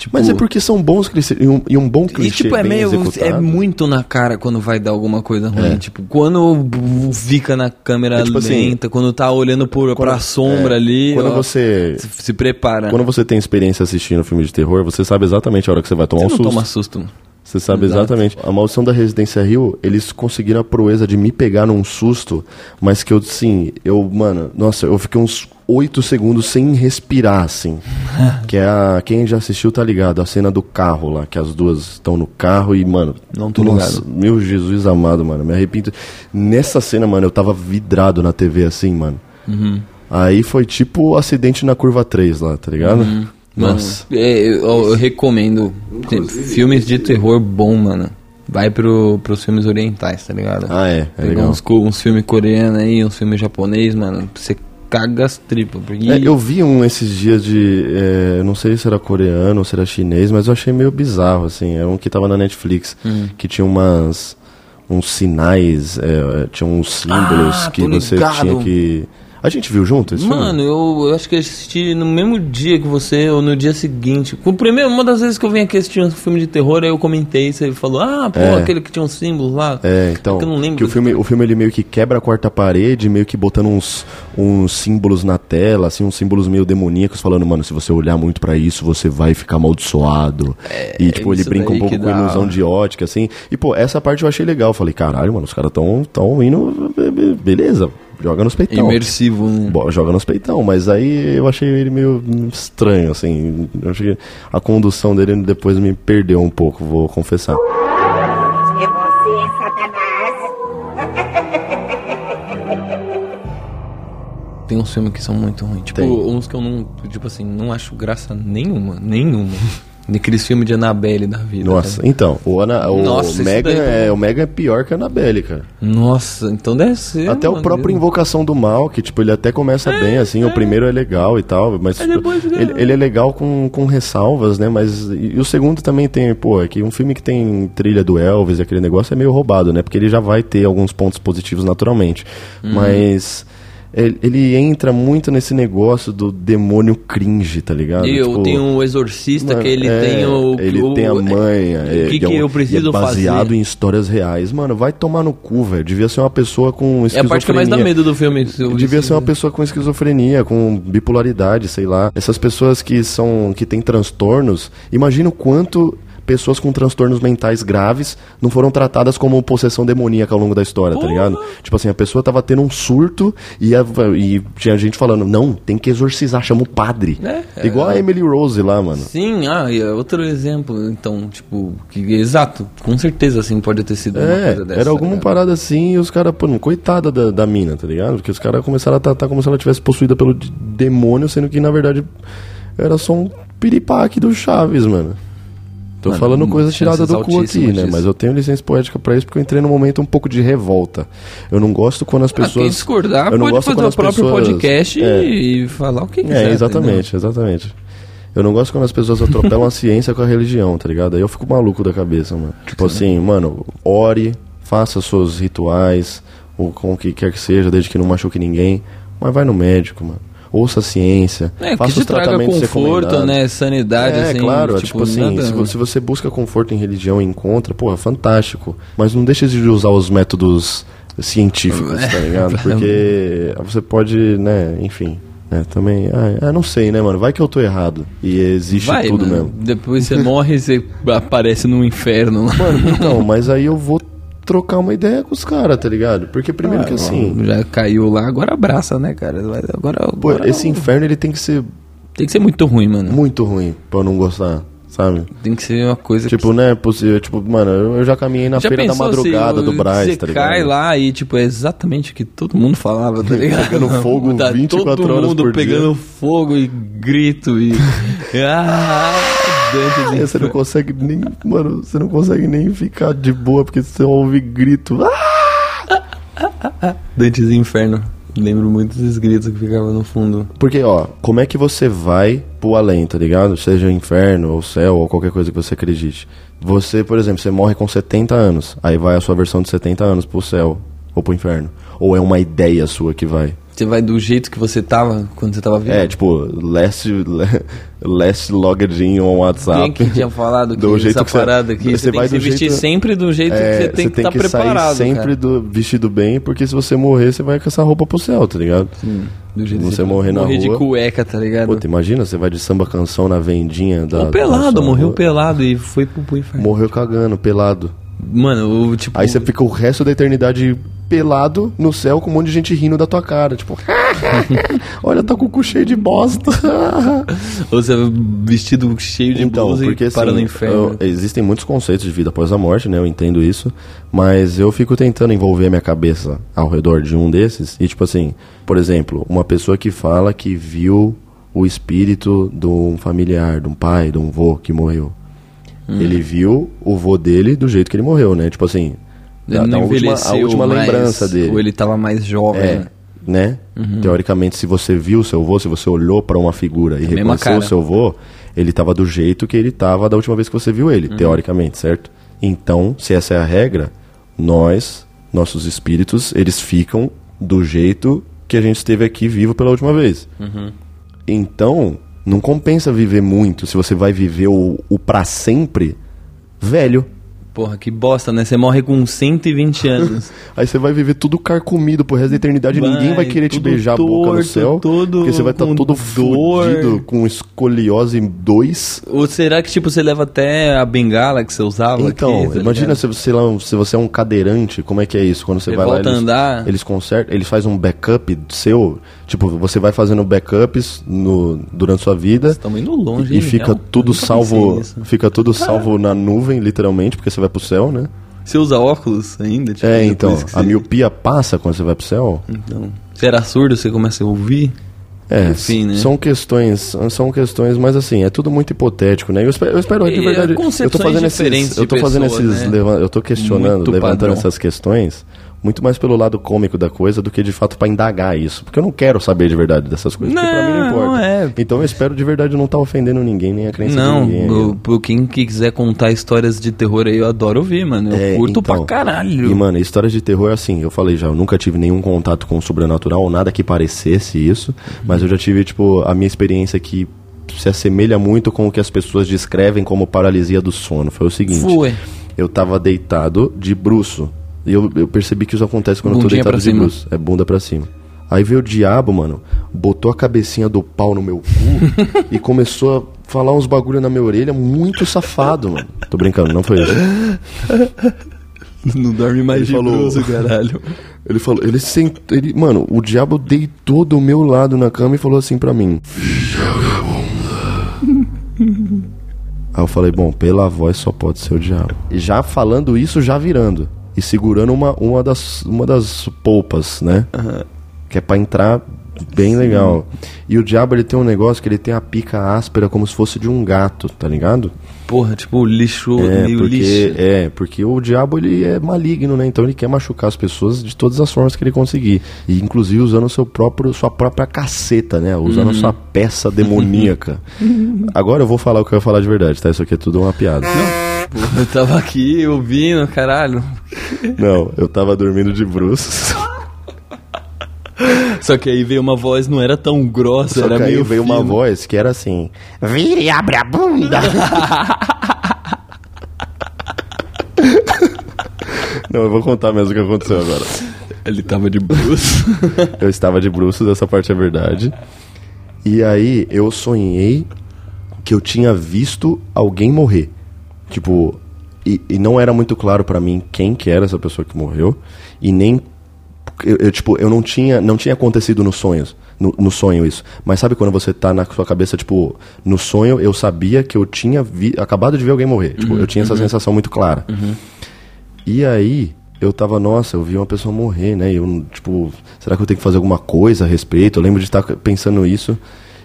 Tipo, Mas é porque são bons clichês e um, e um bom E clichê tipo, é meio. executado. É muito na cara quando vai dar alguma coisa ruim. É. Tipo, quando fica na câmera É tipo assim, lenta, quando tá olhando por, pra sombra é, ali. Quando ó, você se, se prepara. quando você tem experiência assistindo filme de terror, você sabe exatamente a hora que você vai tomar você um não susto. toma susto. Você sabe Exato. exatamente. A Maldição da Residência Rio, eles conseguiram a proeza de me pegar num susto, mas que eu, sim, eu, mano, nossa, eu fiquei uns oito segundos sem respirar, assim. que é a. Quem já assistiu tá ligado, a cena do carro lá, que as duas estão no carro e, mano. Não tô nossa, ligado. Meu Jesus amado, mano, me arrependo. Nessa cena, mano, eu tava vidrado na TV assim, mano. Uhum. Aí foi tipo o acidente na curva 3 lá, tá ligado? Mano, Nossa. é, eu, eu recomendo. Tem filmes de terror bom, mano. Vai pro, pros filmes orientais, tá ligado? Ah, é, é uns, uns filmes coreanos aí, uns filmes japonês, mano. Você caga as tripas. Porque... É, eu vi um esses dias de. é, não sei se era coreano ou se era chinês, mas eu achei meio bizarro, assim. Era um que tava na Netflix, Hum. que tinha umas. uns sinais, é, tinha uns símbolos Ah, que você ligado. tinha que. A gente viu junto esse Mano, filme? eu, eu acho que eu assisti no mesmo dia que você, ou no dia seguinte. O primeiro, uma das vezes que eu vim aqui assistir um filme de terror, aí eu comentei, você falou, ah, pô, É. aquele que tinha um símbolo lá. É, então. que eu não lembro que o filme, o filme ele meio que quebra a quarta parede, meio que botando uns, uns símbolos na tela, assim, uns símbolos meio demoníacos, falando, mano, se você olhar muito pra isso, você vai ficar amaldiçoado. e, tipo, ele É, brinca um pouco com ilusão de ótica, assim. E, pô, essa parte eu achei legal. Eu Falei, caralho, mano, os caras tão, tão indo. be- be- Beleza, joga nos peitão. Imersivo, né? Bo- Joga nos peitão, mas aí eu achei ele meio estranho, assim. Eu achei que a condução dele depois me perdeu um pouco, vou confessar. É você, Satanás. Tem uns filmes que são muito ruins. Tipo, Tem. uns que eu não, tipo assim, não acho graça nenhuma, nenhuma. Daqueles filmes de Annabelle da vida. Nossa, sabe? então, o, Ana, o, Nossa, Mega é, o Mega é pior que a Annabelle, cara. Nossa, então deve ser. até o mano. próprio Invocação do Mal, que tipo, ele até começa bem, assim, o primeiro é legal e tal, mas tipo, ele, ele é legal com, com ressalvas, né, mas e, e o segundo também tem, pô, é que um filme que tem trilha do Elvis e aquele negócio é meio roubado, né, porque ele já vai ter alguns pontos positivos naturalmente, Uhum. mas... Ele, entra muito nesse negócio do demônio cringe, tá ligado? E eu Tipo, tenho o Exorcista, Mano, que ele é, tem o. Ele o- tem a mãe. é, O que, e é que um- eu preciso é baseado fazer? em histórias reais. Mano, vai tomar no cu, velho. Devia ser uma pessoa com É esquizofrenia. a parte que mais dá medo do filme. Devia ser uma pessoa com esquizofrenia, com bipolaridade, sei lá. Essas pessoas que são que têm transtornos, imagina o quanto pessoas com transtornos mentais graves não foram tratadas como possessão demoníaca ao longo da história, tá ligado? Tipo assim, a pessoa tava tendo um surto e, a- e tinha gente falando, não, tem que exorcizar, chama o padre. É, Igual a Emily Rose lá, mano. Sim, ah, e é outro exemplo, então, tipo, que, exato, com certeza, assim, pode ter sido uma É, coisa dessa. era alguma tá ligado? parada assim e os caras, pô, coitada da, da mina, tá ligado? Porque os caras começaram a tratar como se ela tivesse possuída pelo demônio, sendo que na verdade era só um piripaque do Chaves, mano. Tô Mano, falando coisa tirada do cu aqui, né? disso. Mas eu tenho licença poética pra isso porque eu entrei num momento um pouco de revolta. Eu não gosto quando as Ah, quem pessoas. discordar eu não pode gosto fazer quando o próprio pessoas- podcast É. e falar o que quiser. É, exatamente, exatamente. Eu não gosto quando as pessoas atropelam a ciência com a religião, tá ligado? Aí eu fico maluco da cabeça, mano. Tipo assim, mano, ore, faça seus rituais, ou com o que quer que seja, desde que não machuque ninguém, mas vai no médico, mano. Ouça a ciência, É, que faça te os traga tratamentos conforto, recomendados. né? Sanidade, É, assim. claro, tipo, tipo, assim, nada- se você, se você busca conforto em religião e encontra, porra, fantástico. Mas não deixe de usar os métodos científicos, tá ligado? Porque você pode, né, enfim. né, também, ah, ah, não sei, né, mano? Vai que eu tô errado. E existe Vai, tudo mano. mesmo. Depois você morre e você aparece no inferno. Mano, então, mas aí eu vou trocar uma ideia com os caras, tá ligado? Porque primeiro que assim, Já caiu lá, agora abraça, né, cara? Agora, pô, agora esse inferno ele tem que ser tem que ser muito ruim, mano. muito ruim pra eu não gostar, sabe? Tem que ser uma coisa Tipo, né, possível, tipo, mano, eu já caminhei na Já feira da madrugada do Braz, Você tá ligado? cai lá e, tipo, é exatamente o que todo mundo falava, tá ligado? Pegando fogo Tá 24 todo horas mundo por dia. pegando fogo e grito e... ah, É, você não consegue nem, mano, você não consegue nem ficar de boa porque você ouve grito. Ah! Dantes Inferno. Lembro muito dos gritos que ficavam no fundo. Porque, ó, como é que você vai pro além, tá ligado? Seja inferno ou céu ou qualquer coisa que você acredite. Você, por exemplo, você morre com 70 anos, aí vai a sua versão de 70 anos pro céu ou pro inferno. Ou é uma ideia sua que vai? Você vai do jeito que você tava quando você tava vivo? É, tipo, last, last logged in on WhatsApp. Quem que tinha falado que Do jeito essa que você- parada aqui? você Você, tem vai que se vestir jeito- sempre do jeito É, que você tem que estar sair preparado, sempre cara. do, vestido bem, porque se você morrer, você vai com essa roupa pro céu, tá ligado? Do jeito Você que morrer na morrer de rua. cueca, tá ligado? Puta, imagina, você vai de samba canção na vendinha da. Ou pelado, morreu rua. pelado e foi pro, pro inferno. Morreu cagando, pelado. Mano, o tipo. Aí você fica o resto da eternidade pelado no céu com um monte de gente rindo da tua cara. Tipo, olha, tá com o cu cheio de bosta. Ou você vestido cheio de então, blusa porque e para assim, no inferno. eu- existem muitos conceitos de vida após a morte, né? Eu entendo isso. Mas eu fico tentando envolver a minha cabeça ao redor de um desses. E, tipo assim, por exemplo, uma pessoa que fala que viu o espírito de um familiar, de um pai, de um vô que morreu. Hum. Ele viu o vô dele do jeito que ele morreu, né? Tipo assim, da- não da última, a última mais, lembrança dele. Ou ele tava mais jovem. É, né? né? Teoricamente, se você viu o seu vô, se você olhou pra uma figura e mesma reconheceu seu vô, ele tava do jeito que ele tava da última vez que você viu ele, teoricamente, certo? Então, se essa é a regra, nós, nossos espíritos, eles ficam do jeito que a gente esteve aqui vivo pela última vez. Então, não compensa viver muito se você vai viver o, o para sempre velho. Porra, que bosta, né? Você morre com 120 anos. Aí você vai viver tudo carcomido pro resto da eternidade Vai, ninguém vai querer te beijar a boca no torto, céu. todo porque você vai estar com todo fudido com escoliose 2. Ou será que, tipo, você leva até a bengala que você usava? Então, aqui, tá imagina se você, lá- se você é um cadeirante, como é que é isso? Quando você Você vai lá, eles, andar. eles consertam, eles fazem um backup seu. Tipo, você vai fazendo backups no, durante sua vida. Estamos indo longe, E hein, fica Miguel? tudo Nunca pensei salvo. nisso. Fica tudo salvo na nuvem, literalmente, porque você vai pro céu, né? Você usa óculos ainda? Tipo, É, depois então. que A você- miopia passa quando você vai pro céu? Então, você era surdo, você começa a ouvir? É, Enfim, né? são questões, são questões, mas assim, é tudo muito hipotético, né? Eu espero, eu espero de E, verdade, é, eu tô concepções fazendo diferentes esses, eu tô de fazendo esses, né? eu tô questionando, Muito levantando padrão. essas questões, muito mais pelo lado cômico da coisa do que de fato pra indagar isso, porque eu não quero saber de verdade dessas coisas, porque pra mim não Não, importa. não é. Então eu espero de verdade não estar ofendendo ninguém, nem a crença Não, de ninguém. eu- por quem quiser contar histórias de terror aí, eu adoro ouvir, mano. Eu É, curto então. pra caralho. E, mano, histórias de terror, assim, eu falei já, eu nunca tive nenhum contato com o sobrenatural, nada que parecesse isso, mas eu já tive, tipo, a minha experiência que se assemelha muito com o que as pessoas descrevem como paralisia do sono. Foi o seguinte. Foi. Eu tava deitado de bruço. E eu, eu percebi que isso acontece quando eu tô Bundinha deitado de. É bunda pra cima. Aí veio o diabo, mano, botou a cabecinha do pau no meu cu e começou a falar uns bagulho na minha orelha muito safado, mano. Tô brincando, não foi isso. Não dorme mais Ele de falou- caralho. Ele falou, ele sent, ele, mano, o diabo deitou do meu lado na cama e falou assim pra mim. Aí eu falei, bom, pela voz só pode ser o diabo. E já falando isso, já virando. E segurando uma, uma, das, uma das polpas, né? Que é pra entrar bem legal. E o diabo, ele tem um negócio que ele tem a pica áspera como se fosse de um gato, tá ligado? Porra, tipo, lixo, É, meio porque, lixo. é, porque o diabo ele é maligno, né? Então ele quer machucar as pessoas de todas as formas que ele conseguir. E inclusive usando o seu próprio, sua própria caceta, né? Usando Uhum. a sua peça demoníaca. Agora eu vou falar o que eu ia falar de verdade, tá? Isso aqui é tudo uma piada. Porra, eu tava aqui ouvindo, caralho. Não, eu tava dormindo de bruços. Só que aí veio uma voz, não era tão grossa, Só era que aí meio veio uma fino. voz que era assim: Vire e abre a bunda. Não, eu vou contar mesmo o que aconteceu agora. Ele tava de bruxo. Eu estava de bruços, essa parte é verdade. E aí eu sonhei que eu tinha visto alguém morrer. Tipo, e, e não era muito claro pra mim quem que era essa pessoa que morreu e nem eu, eu, tipo, eu não tinha não tinha acontecido nos sonhos, no, no sonho isso. Mas sabe quando você tá na sua cabeça, tipo, no sonho eu sabia que eu tinha vi, acabado de ver alguém morrer. Tipo, eu tinha essa sensação muito clara. E aí, eu tava, nossa, eu vi uma pessoa morrer, né? Eu, tipo, será que eu tenho que fazer alguma coisa a respeito? Eu lembro de estar pensando isso.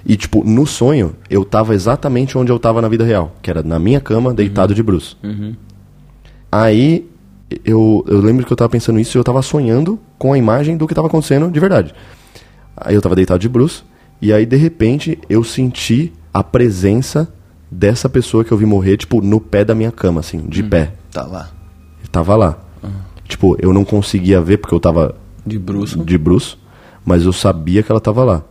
E, tipo, no sonho, eu tava exatamente onde eu tava na vida real, que era na minha cama, deitado de bruços. Aí, eu, eu lembro que eu tava pensando isso e eu tava sonhando com a imagem do que tava acontecendo de verdade. Aí eu tava deitado de bruços, e aí, de repente, eu senti a presença dessa pessoa que eu vi morrer, tipo, no pé da minha cama, assim, de pé. tá lá. Ele tava lá. Tipo, eu não conseguia ver porque eu tava De bruxo. de bruço, mas eu sabia que ela tava lá.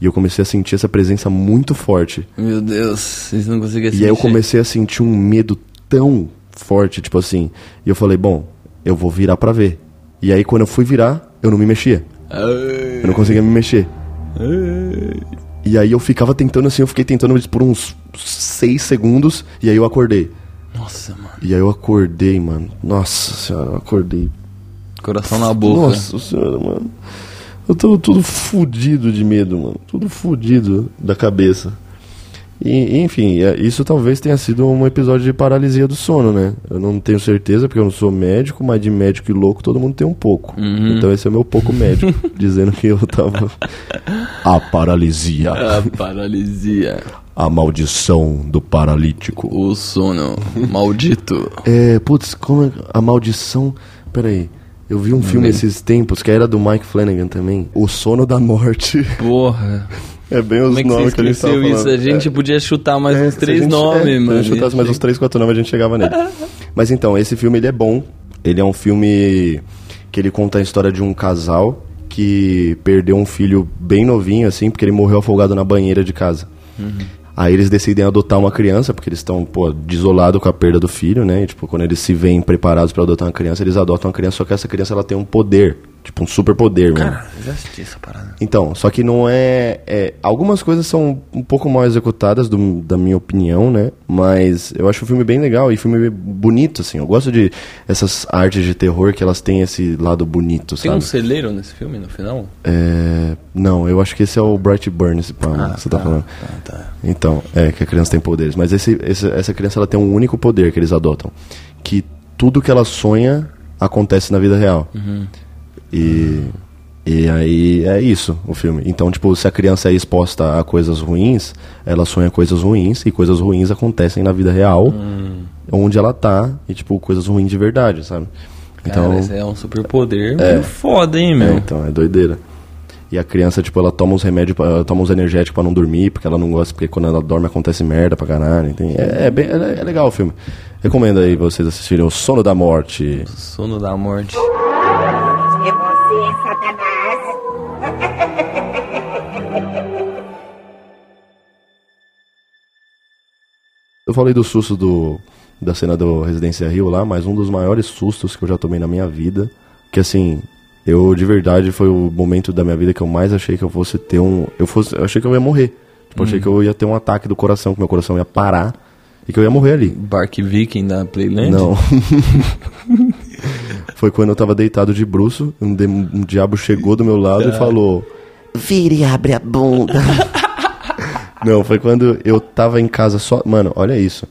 E eu comecei a sentir essa presença muito forte. Meu Deus, vocês não conseguiam E aí eu comecei a sentir um medo tão forte, tipo assim. E eu falei, bom, eu vou virar pra ver. E aí quando eu fui virar, eu não me mexia. Eu não conseguia me mexer. E aí eu ficava tentando assim, eu fiquei tentando por uns seis segundos, e aí eu acordei. Nossa, mano. E aí eu acordei, mano. Nossa senhora, eu acordei Coração na boca. Nossa senhora, mano. Eu tô tudo fudido de medo, mano. Tudo fudido da cabeça. E, enfim, é- isso talvez tenha sido um episódio de paralisia do sono, né? Eu não tenho certeza porque eu não sou médico, mas de médico e louco todo mundo tem um pouco. Então esse é o meu pouco médico, dizendo que eu tava. A paralisia. A paralisia. A maldição do paralítico. O sono. Maldito. É, putz, como é a maldição. Peraí. Eu vi um filme esses tempos que era do Mike Flanagan também. O Sono da Morte. Porra. É bem os Como é que você nomes que a gente tava isso? falando. A gente É. podia chutar mais É, uns três gente- nomes, é, mano. Se a gente chutasse mais uns três, quatro nomes, a gente chegava nele. Mas então, esse filme ele é bom. Ele é um filme que ele conta a história de um casal que perdeu um filho bem novinho, assim, porque ele morreu afogado na banheira de casa. Aí eles decidem adotar uma criança, porque eles estão, pô, desolados com a perda do filho, né? E, tipo, quando eles se veem preparados para adotar uma criança, eles adotam uma criança, só que essa criança ela tem um poder, tipo um super poder, mesmo. Cara, eu já assisti essa parada. Então, só que não é, é- Algumas coisas são um pouco mal executadas, do- da minha opinião, né? Mas eu acho o filme bem legal e filme bonito, assim. Eu gosto de essas artes de terror que elas têm esse lado bonito, Tem sabe? um celeiro nesse filme, no final? É, Não, eu acho que esse é o Bright Burn, esse pá, que você tá, falando. Tá, tá. Então, é que a criança tem poderes. Mas esse, esse- essa criança ela tem um único poder que eles adotam. Que tudo que ela sonha acontece na vida real. E, e aí é isso o filme. Então, tipo, se a criança é exposta a coisas ruins, ela sonha coisas ruins e coisas ruins acontecem na vida real, onde ela tá, e tipo, coisas ruins de verdade, sabe? Então, esse é um superpoder meio foda, hein, é, meu? então, é doideira. E a criança, tipo, ela toma os remédios, ela toma os energéticos pra não dormir, porque ela não gosta, porque quando ela dorme acontece merda pra caralho. Tem, é, é, bem, é, é legal o filme. Recomendo aí vocês assistirem O Sono da Morte. Sono da morte. Eu falei do susto do, da cena do Residência Rio lá, mas um dos maiores sustos que eu já tomei na minha vida, que assim, eu de verdade foi o momento da minha vida que eu mais achei que eu fosse ter um, eu fosse, eu achei que eu ia morrer. Tipo, eu achei que eu ia ter um ataque do coração, que meu coração ia parar e que eu ia morrer ali. Bark Viking da Playland? Não. Foi quando eu tava deitado de bruço, um, de- um diabo chegou do meu lado e falou: Vire e abre a bunda. Não, foi quando eu tava em casa só. Mano, olha isso.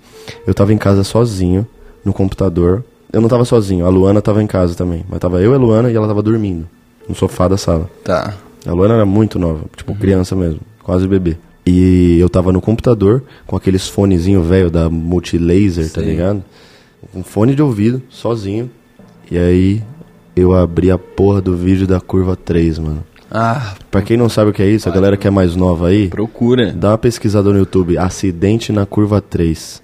Eu tava em casa sozinho, no computador. Eu não tava sozinho, a Luana tava em casa também. Mas tava eu e a Luana e ela tava dormindo. No sofá da sala. Tá. A Luana era muito nova, tipo criança mesmo, quase bebê. E eu tava no computador com aqueles fonezinho velho da Multilaser, tá Sei. ligado? Um fone de ouvido, sozinho. E aí eu abri a porra do vídeo da curva 3, mano. Ah, Pra quem não sabe o que é isso, a galera que é mais nova aí, procura. dá uma pesquisada no YouTube, acidente na curva 3.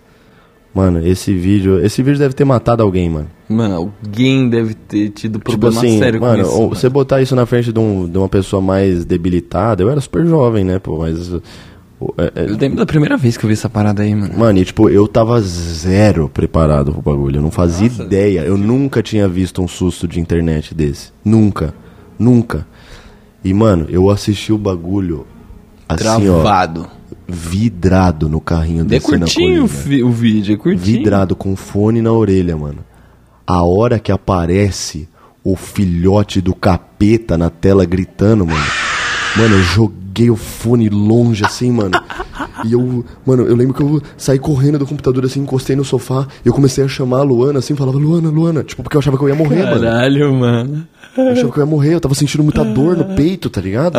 Mano, esse vídeo. Esse vídeo deve ter matado alguém, mano. Mano, alguém deve ter tido Tipo problema assim, sério mano, com isso. ou mano. você botar isso na frente de, um- de uma pessoa mais debilitada, eu era super jovem, né, pô, mas. é- é- Eu lembro da primeira vez que eu vi essa parada aí, mano. Mano, e tipo, eu tava zero preparado pro bagulho. Eu não fazia ideia. Eu nunca tinha visto um susto de internet desse. Nunca. Nunca. E, mano, eu assisti o bagulho assim, ó, Travado. vidrado no carrinho É a curtinho o vídeo, é curtinho. Vidrado com fone na orelha, mano. A hora que aparece o filhote do capeta na tela gritando, mano. Mano, eu joguei o fone longe assim, mano. E eu, mano, eu lembro que eu saí correndo do computador assim, encostei no sofá, e eu comecei a chamar a Luana assim, falava Luana, Luana, tipo, porque eu achava que eu ia morrer, mano. Caralho, mano. Eu achava que eu ia morrer, eu tava sentindo muita dor no peito, tá ligado?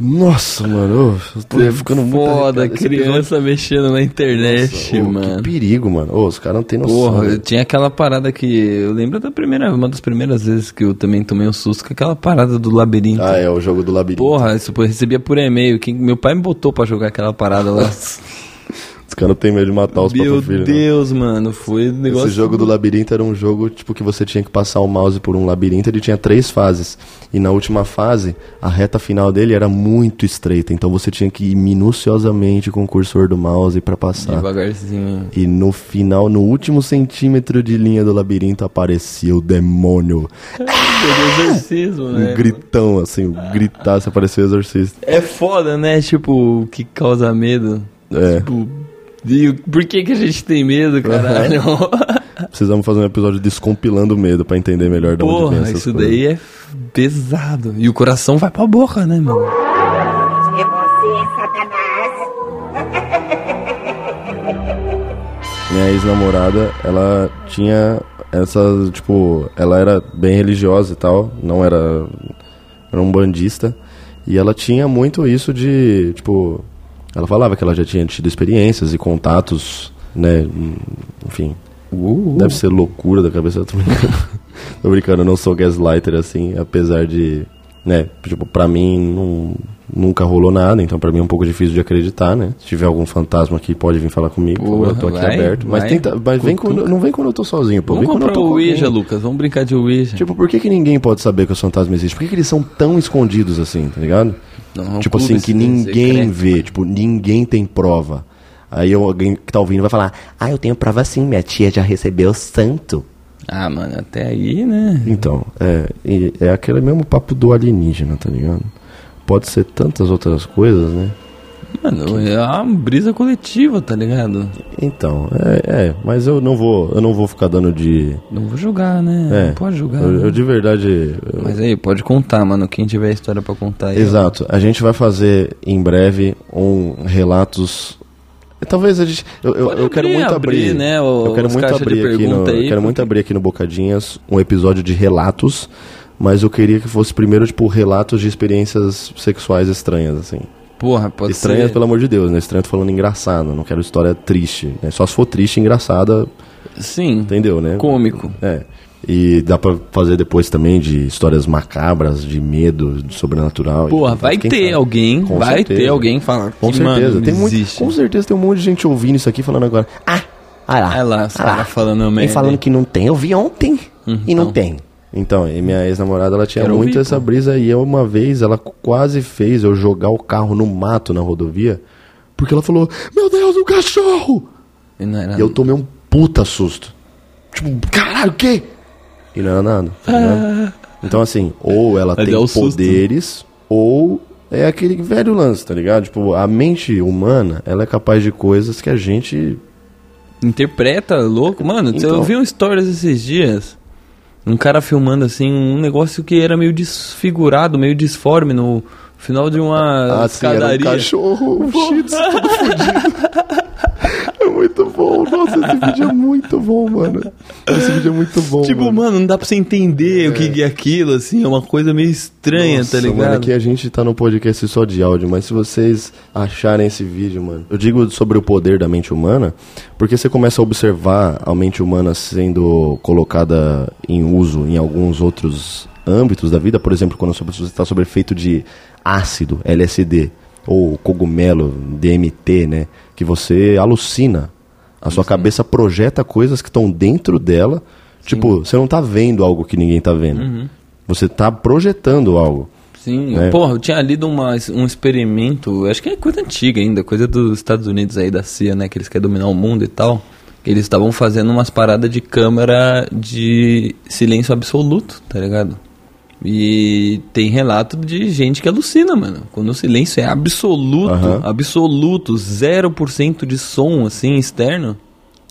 Nossa, mano, eu tô ficando muito Foda, criança mexendo na internet, Ô, mano. Que perigo, mano. Ô, os caras não tem noção. Porra, né? eu tinha aquela parada que. Eu lembro da primeira, uma das primeiras vezes que eu também tomei um susto com aquela parada do labirinto. Ah, é o jogo do labirinto. Porra, isso eu recebia por e-mail. Quem, meu pai me botou pra jogar aquela parada lá. Os caras têm medo de matar os Meu próprios filhos. né? Deus, mano. Foi um negócio. Esse jogo do labirinto era um jogo tipo que você tinha que passar o mouse por um labirinto, ele tinha três fases. E na última fase, a reta final dele era muito estreita, então você tinha que ir minuciosamente com o cursor do mouse pra passar. Devagarzinho. E no final, no último centímetro de linha do labirinto, aparecia o demônio. Foi exorcismo, Um né? gritão, assim, um gritasse, apareceu o exorcista. É foda, né? Tipo, o que causa medo. É. Tipo, e por que que a gente tem medo, caralho? Precisamos fazer um episódio descompilando o medo pra entender melhor de onde vem isso coisas. daí é pesado. E o coração vai pra boca, né, mano? É você, Satanás. Minha ex-namorada, ela tinha essa, tipo, ela era bem religiosa e tal, não era, era um bandista, e ela tinha muito isso de, tipo, ela falava que ela já tinha tido experiências e contatos, né, enfim, deve ser loucura da cabeça, tô brincando, tô brincando, eu não sou gaslighter assim, apesar de, né, tipo, pra mim não, nunca rolou nada, então pra mim é um pouco difícil de acreditar, né, se tiver algum fantasma aqui pode vir falar comigo, eu tô aqui vai, aberto, mas, vai, tenta, mas vem quando, não vem quando eu tô sozinho, pô, Vamos vem quando eu comprar tô o Ouija. Lucas. Vamos brincar de Ouija. Tipo, por que, que ninguém pode saber que os fantasmas existem? Por que, que eles são tão escondidos assim, tá ligado? Não, tipo assim, que ninguém secreto. vê, tipo, ninguém tem prova. Aí alguém que tá ouvindo vai falar, Ah, eu tenho prova sim, minha tia já recebeu santo. Ah, mano, até aí, né? então, é, é aquele mesmo papo do alienígena, tá ligado? Pode ser tantas outras coisas, né? Mano, é uma brisa coletiva, tá ligado? Então, é, é, mas eu não vou, eu não vou ficar dando de. Não vou julgar, né? É, Não pode julgar. eu, né? eu de verdade. eu- Mas aí, pode contar, mano. Quem tiver história pra contar aí. Exato. A gente vai fazer em breve um relatos. Talvez a gente. Eu, eu, eu quero abrir, muito abrir. abrir, né, o- eu quero muito abrir aqui no. aí, eu quero porque- muito abrir aqui no Bocadinhas um episódio de relatos. Mas eu queria que fosse primeiro, tipo, relatos de experiências sexuais estranhas, assim. Porra, pode estranhas, ser. pelo amor de Deus, né? Estranha eu tô falando engraçado. Não quero história triste. Né? Só se for triste engraçada, Sim. entendeu, né? Cômico. É. E dá pra fazer depois também de histórias macabras, de medo, de sobrenatural. Porra, vai ter sabe? alguém, Com vai certeza. ter alguém falando Com certeza. mano, tem muito, com certeza tem um monte de gente ouvindo isso aqui falando agora. Ah, olha lá. Olha lá, os olha lá. falando E merda. falando que não tem, eu vi ontem e não então. tem. Então, e minha ex-namorada, ela tinha Quero muito ouvir, essa pô. brisa e eu, uma vez ela quase fez eu jogar o carro no mato na rodovia, porque ela falou: "Meu Deus, um cachorro!" E não era... E eu tomei um puta susto. Tipo, caralho, o quê? E não era nada. tá ligado? Então, assim, ou ela Mas tem é o susto. poderes, ou é aquele velho lance, tá ligado? Tipo, a mente humana, ela é capaz de coisas que a gente. Interpreta, louco. Mano, Então. eu vi um stories esses dias. Um cara filmando assim um negócio que era meio desfigurado, meio disforme no final de uma assim, era um escadaria. cachorro, um tzu todo. É muito bom. Nossa, esse vídeo é muito bom, mano. Esse vídeo é muito bom. Tipo, mano. mano, não dá pra você entender o que que é aquilo, assim, é uma coisa meio estranha, Nossa, tá ligado? Mano, aqui a gente tá no podcast só de áudio, mas se vocês acharem esse vídeo, mano. Eu digo sobre o poder da mente humana, porque você começa a observar a mente humana sendo colocada em uso em alguns outros âmbitos da vida, por exemplo, quando você está sob efeito de ácido, LSD, ou cogumelo, DMT, né? Que você alucina. A sua cabeça projeta coisas que estão dentro dela. Tipo, você não tá vendo algo que ninguém tá vendo. Uhum. Você tá projetando algo. Sim, né? porra, eu tinha lido uma, um experimento, acho que é coisa antiga ainda, coisa dos Estados Unidos aí, da CIA, né, que eles querem dominar o mundo e tal. Eles estavam fazendo umas paradas de câmera de silêncio absoluto, tá ligado? E tem relato de gente que alucina, mano. Quando o silêncio é absoluto, Aham. absoluto, 0% de som, assim, externo,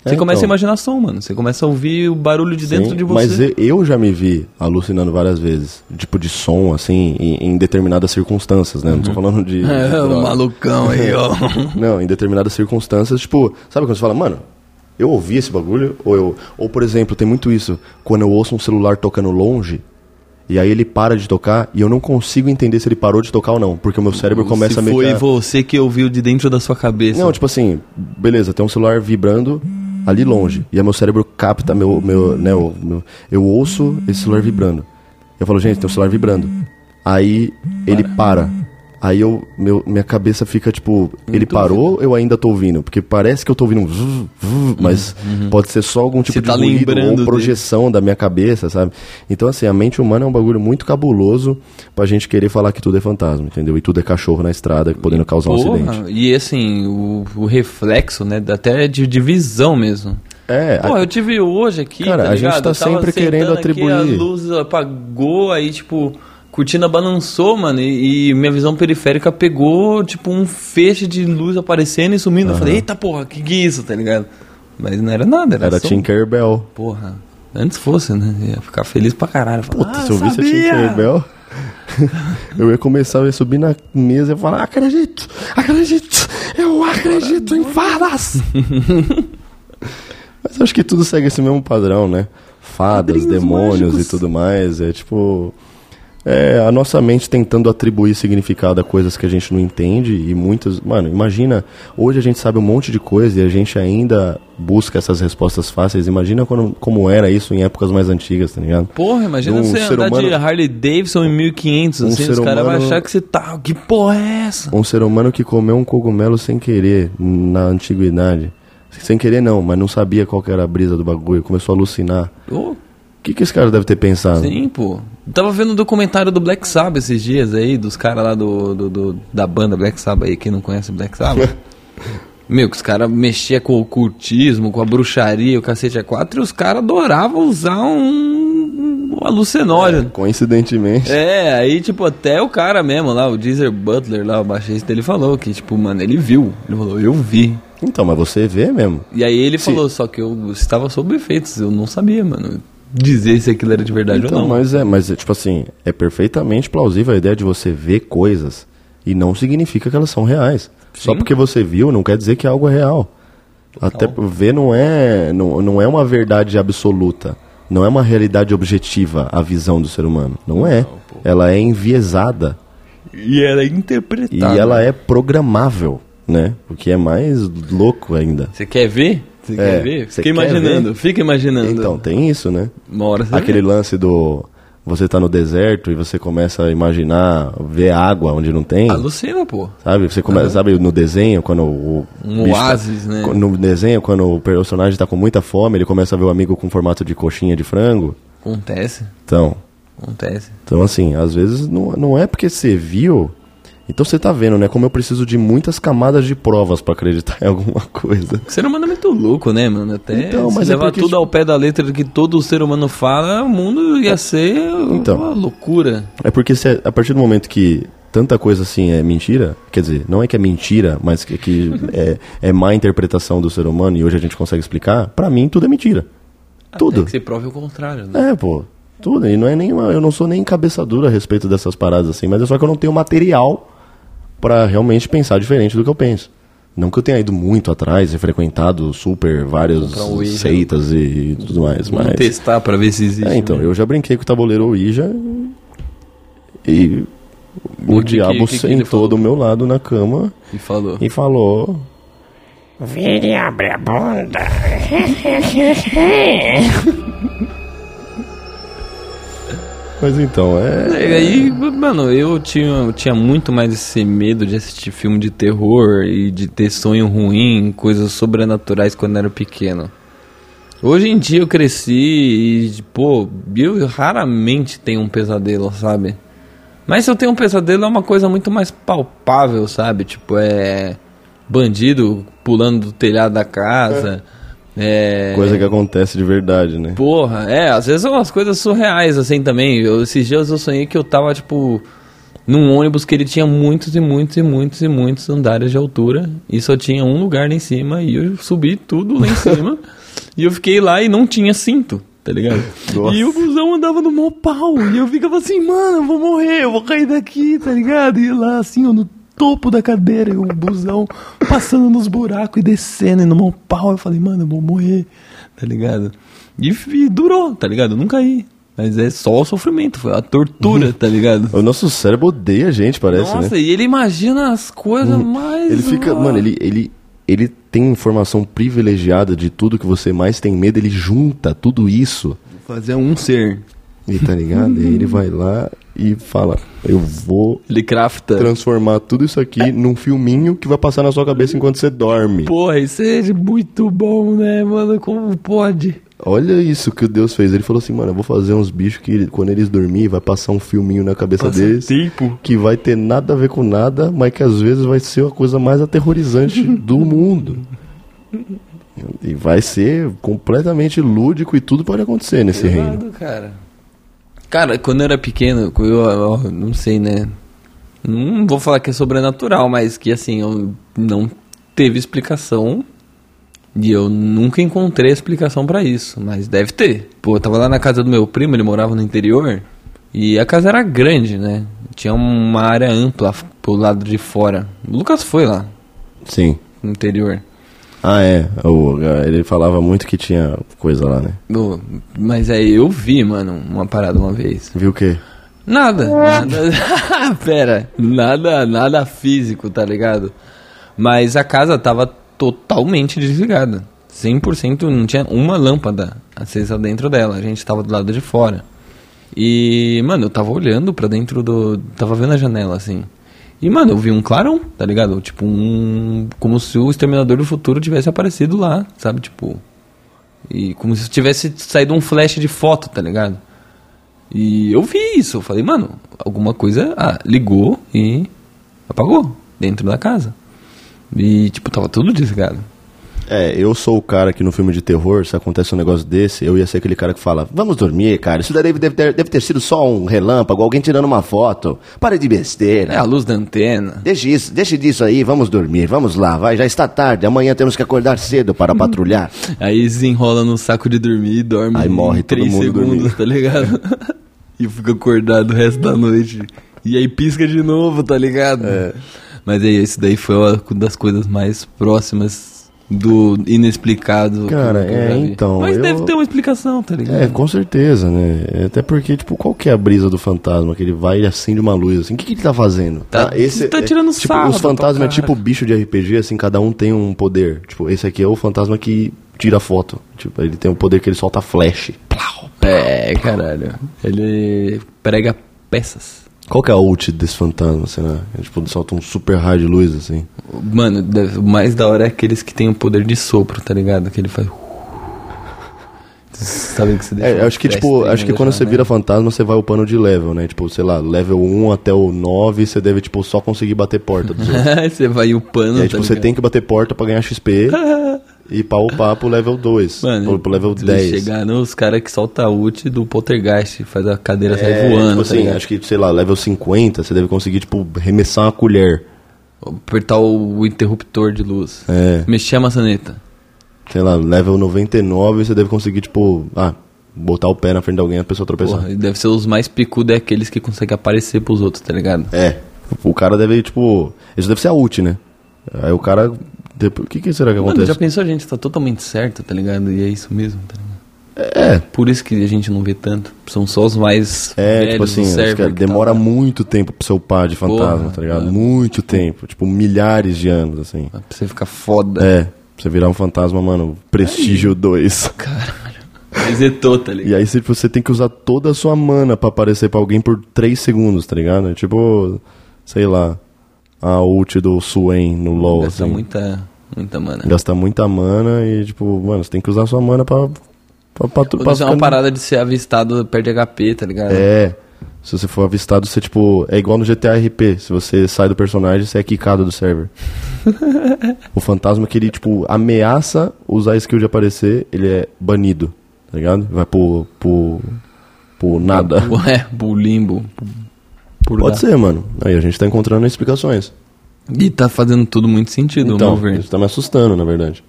você É, começa a então. imaginar som, mano. Você começa a ouvir o barulho de dentro Sim, de você. Mas eu- já me vi alucinando várias vezes. Tipo, de som, assim, em, em determinadas circunstâncias, né? Não tô falando de. de É, o malucão aí, ó. Não, em determinadas circunstâncias, tipo, sabe quando você fala, mano, eu ouvi esse bagulho? Ou eu. Ou, por exemplo, tem muito isso, quando eu ouço um celular tocando longe, e aí ele para de tocar, e eu não consigo entender se ele parou de tocar ou não, porque o meu cérebro começa Se a meio foi você que ouviu de dentro da sua cabeça. Não, tipo assim, beleza, tem um celular vibrando ali longe. E aí meu cérebro capta meu. meu, né, o meu- eu ouço esse celular vibrando. Eu falo, gente, tem um celular vibrando. Aí ele para. Aí eu, meu, minha cabeça fica tipo, ele parou, eu ainda tô ouvindo. Porque parece que eu tô ouvindo um zzz, zzz, mas pode ser só algum tipo Você de tá ruído ou projeção da minha cabeça, sabe? Então, assim, a mente humana é um bagulho muito cabuloso pra gente querer falar que tudo é fantasma, entendeu? E tudo é cachorro na estrada, podendo causar um Porra, acidente. E assim, o, o reflexo, né? Até de, de visão mesmo. É, Pô, a- eu tive hoje aqui, Cara, tá a gente tá sempre querendo sentando aqui, atribuir. a luz apagou, aí tipo, cortina balançou, mano, e, e minha visão periférica pegou, tipo, um feixe de luz aparecendo e sumindo. Eu falei, eita porra, que que é isso, tá ligado? Mas não era nada, era, Era só... um Tinkerbell. Porra, antes fosse, né? Ia ficar feliz pra caralho. Falar, Puta, ah, se eu visse a! Tinkerbell, eu ia começar a subir na mesa e falar, acredito, acredito, eu acredito em fadas. Mas eu acho que tudo segue esse mesmo padrão, né? Fadas, Padrinhos demônios mágicos. e tudo mais. É tipo. É a nossa mente tentando atribuir significado a coisas que a gente não entende e muitas. Mano, imagina. Hoje a gente sabe um monte de coisa e a gente ainda busca essas respostas fáceis. Imagina quando, como era isso em épocas mais antigas, tá ligado? Porra, imagina Um você ser andar de humano- Harley Davidson em 1500, Um assim, os caras vão achar que você tá... Que porra é essa? Um ser humano que comeu um cogumelo sem querer na antiguidade. Sem querer não, mas não sabia qual era a brisa do bagulho, começou a alucinar. Ô, O que, que esse cara deve ter pensado? Sim, pô. Tava vendo um documentário do Black Sabbath esses dias aí, dos caras lá do, do, do- da banda Black Sabbath aí, quem não conhece Black Sabbath. Meu, que os caras mexiam com o ocultismo, com a bruxaria, o cacete a quatro, e os caras adoravam usar um, um alucinógeno. Coincidentemente. É, aí, tipo, até o cara mesmo lá, o Geezer Butler lá, o baixista, ele falou que, tipo, mano, ele viu. Ele falou, eu vi. Então, mas você vê mesmo. E aí ele Sim. falou, só que eu estava sob efeitos, eu não sabia, mano, dizer se aquilo era de verdade Então, ou não. mas é, mas é, tipo assim, é perfeitamente plausível a ideia de você ver coisas e não significa que elas são reais. Só Sim. porque você viu não quer dizer que algo é real. Até por ver não é, não, não é uma verdade absoluta. Não é uma realidade objetiva a visão do ser humano. Não é. Ela é enviesada. E ela é E interpretada. ela é programável, né? O que é mais louco ainda. Você quer ver? Você É, quer ver? você Fica imaginando, ver? fica imaginando. Então, tem isso, né? Uma hora você Aquele vê. lance do. Você tá no deserto e você começa a imaginar, ver água onde não tem. Alucina, pô. Sabe? Você começa, sabe, no desenho, quando o. Um bicho tá- oásis, né? No desenho, quando o personagem tá com muita fome, ele começa a ver o amigo com formato de coxinha de frango. Acontece, Então, acontece. então assim, às vezes não, não é porque você viu. Então você tá vendo, né? Como eu preciso de muitas camadas de provas pra acreditar em alguma coisa. O ser humano é muito louco, né, mano? Até Então, se mas é levar porque, tudo ao pé da letra do que todo ser humano fala, o mundo ia ser Então. uma loucura. É porque se, a partir do momento que tanta coisa assim é mentira, quer dizer, não é que é mentira, mas que, que é, é má interpretação do ser humano e hoje a gente consegue explicar, pra mim tudo é mentira. Tudo. Até que se prove o contrário, né? É, pô. Tudo. E não é nem uma- eu não sou nem cabeça dura a respeito dessas paradas assim, mas é só que eu não tenho material pra realmente pensar diferente do que eu penso. Não que eu tenha ido muito atrás e frequentado super várias Ouija. seitas e, tudo mais, Vamos mas testar pra ver se existe. é, então, né? eu já brinquei com o tabuleiro Ouija e o, O que- diabo que- que sentou falou? do meu lado na cama E falou. e falou: Vire e abre a bunda. Mas então, é. E aí, mano, eu tinha, eu tinha muito mais esse medo de assistir filme de terror e de ter sonho ruim, coisas sobrenaturais quando era pequeno. Hoje em dia eu cresci e, pô, eu raramente tenho um pesadelo, sabe? Mas se eu tenho um pesadelo é uma coisa muito mais palpável, sabe? Tipo, é. Bandido pulando do telhado da casa. É. Coisa que acontece de verdade, né? Porra, é, às vezes são umas coisas surreais assim também. Eu, esses dias eu sonhei que eu tava, tipo, num ônibus que ele tinha muitos e muitos e muitos e muitos andares de altura e só tinha um lugar lá em cima e eu subi tudo lá em cima e eu fiquei lá e não tinha cinto. Tá ligado? Nossa. E o busão andava no mó pau. E eu ficava assim, mano, eu vou morrer, eu vou cair daqui, tá ligado? E lá assim, ó, no topo da cadeira, e o busão passando nos buracos e descendo e no mó pau. Eu falei, mano, eu vou morrer, tá ligado? E, e durou, tá ligado? Eu não caí. Mas é só o sofrimento, foi a tortura, tá ligado? O nosso cérebro odeia a gente, parece, Nossa, né? e ele imagina as coisas mais. Ele fica. Mano, ele, ele, ele tem informação privilegiada de tudo que você mais tem medo, ele junta tudo isso. Fazer um ser. E tá ligado? e ele vai lá e fala: Eu vou Ele crafta. transformar tudo isso aqui num filminho que vai passar na sua cabeça enquanto você dorme. Porra, isso é muito bom, né, mano? Como pode? Olha isso que o Deus fez. Ele falou assim, mano, eu vou fazer uns bichos que quando eles dormirem vai passar um filminho na cabeça Passa deles. tempo. Que vai ter nada a ver com nada, mas que às vezes vai ser a coisa mais aterrorizante do mundo. E vai ser completamente lúdico e tudo pode acontecer nesse reino. Pesado, cara. Cara, quando eu era pequeno, eu, eu não sei, né? Não vou falar que é sobrenatural, mas que assim, eu não teve explicação. E eu nunca encontrei explicação pra isso, mas deve ter. Pô, eu tava lá na casa do meu primo, ele morava no interior. E a casa era grande, né? Tinha uma área ampla pro lado de fora. O Lucas foi lá, Sim. no interior. Ah, é. O, ele falava muito que tinha coisa lá, né? Mas aí eu vi, mano, uma parada uma vez. Viu o quê? Nada, nada. Pera, nada, nada físico, tá ligado? Mas a casa tava totalmente desligada. 100% não tinha uma lâmpada acesa dentro dela. A gente tava do lado de fora. E, mano, eu tava olhando pra dentro do. Tava vendo a janela assim. E, mano, eu vi um clarão, tá ligado? Tipo, um. Como se o Exterminador do Futuro tivesse aparecido lá, sabe? Tipo. E como se tivesse saído um flash de foto, tá ligado? E eu vi isso, eu falei, mano, alguma coisa ah, ligou e apagou dentro da casa. E, tipo, tava tudo desligado. É, eu sou o cara que no filme de terror, se acontece um negócio desse, eu ia ser aquele cara que fala: Vamos dormir, cara. Isso daí deve, deve ter, deve ter sido só um relâmpago, alguém tirando uma foto. Para de besteira. É a luz da antena. Deixe isso, deixe disso aí, vamos dormir, vamos lá, vai, já está tarde, amanhã temos que acordar cedo para patrulhar. Aí desenrola no saco de dormir e dorme Aí morre todo três mundo segundos, dormindo. tá ligado? e fica acordado o resto da noite. E aí pisca de novo, tá ligado? É. Mas aí, isso daí foi uma das coisas mais próximas do inexplicado. Cara, é, vi. então, Mas eu- deve ter uma explicação, tá ligado? É, com certeza, né? Até porque, tipo, qual que é a brisa do fantasma? Que ele vai e acende uma luz, assim. O que, que ele tá fazendo? Tá- tá tirando tipo, sarro Os fantasmas é tipo bicho de RPG, assim, cada um tem um poder. Tipo, esse aqui é o fantasma que tira foto. Tipo, ele tem um poder que ele solta flash. Plau. É, caralho. Ele prega peças. Qual que é a ult desse fantasma, será? Ele, tipo, solta um super raio de luz, assim. Mano, o mais da hora é aqueles que tem o poder de sopro, tá ligado? Que ele faz. Sabe que você deixa É, acho que, tipo, acho que quando você vira fantasma, você vai upando de level, né? Tipo, sei lá, level 1 até o 9, você deve, tipo, só conseguir bater porta dos outros. você vai upando, E aí, tá tipo, você ligado? tem que bater porta pra ganhar XP e pra upar pro level 2. Mano, pro, pro level se 10. chegar nos caras que solta a ult do poltergeist, faz a cadeira É, sair voando, tipo tá assim, ligado? acho que, sei lá, level 50, você deve conseguir, tipo, arremessar uma colher. Apertar o, interruptor de luz. É. Mexer a maçaneta. Sei lá, level 99, você deve conseguir, tipo, ah, botar o pé na frente de alguém e a pessoa tropeçar. Porra, deve ser os mais picudos é aqueles que conseguem aparecer pros outros, tá ligado? É. O cara deve, tipo. Isso deve ser a ult, né? Aí o cara. Depois- O que, que será que Mano, acontece? já pensou a gente tá totalmente certo, tá ligado? E é isso mesmo, tá ligado? É. Por isso que a gente não vê tanto. São só os mais É, velhos tipo assim, cara- tá demora lá. muito tempo pra seu par de fantasma, Porra, tá ligado? é. Muito tempo. Tipo, milhares de anos, assim. Pra você ficar foda. É. Pra você virar um fantasma, mano, prestígio 2. Caralho. Resetou, tá ligado? E aí você, você tem que usar toda a sua mana pra aparecer pra alguém por 3 segundos, tá ligado? É Tipo, sei lá, a ult do Swain no LoL, Gasta assim. muita, muita mana. Gasta muita mana e, tipo, mano, você tem que usar sua mana pra... pra, pra, pra é uma parada de ser avistado, perde HP, tá ligado? É. Se você for avistado, você, tipo, é igual no GTA RP. Se você sai do personagem, você é quicado do server. o fantasma que ele, tipo, ameaça usar a skill de aparecer, ele é banido, tá ligado? Vai pro. pro. pro nada. É, pro limbo. Pode ser, mano. Aí a gente tá encontrando explicações. E tá fazendo tudo muito sentido, então, ao meu ver. isso tá me assustando, na verdade.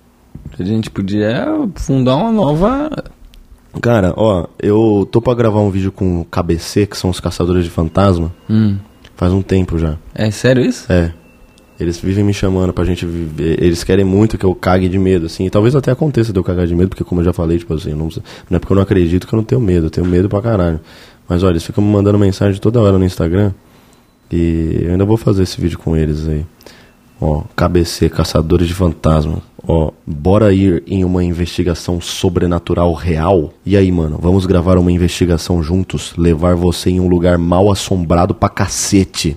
A gente podia fundar uma nova. Cara, ó, eu tô pra gravar um vídeo com o KBC, que são os caçadores de fantasma, Hum. faz um tempo já. É sério isso? É. Eles vivem me chamando pra gente viver. Eles querem muito que eu cague de medo, assim. E talvez até aconteça de eu cagar de medo, porque como eu já falei, tipo assim, não, não é porque eu não acredito que eu não tenho medo, eu tenho medo pra caralho. Mas olha, eles ficam me mandando mensagem toda hora no Instagram. E eu ainda vou fazer esse vídeo com eles aí. Ó, KBC, Caçadores de Fantasmas. Ó, bora ir em uma investigação sobrenatural real? E aí, mano, vamos gravar uma investigação juntos? Levar você em um lugar mal assombrado pra cacete.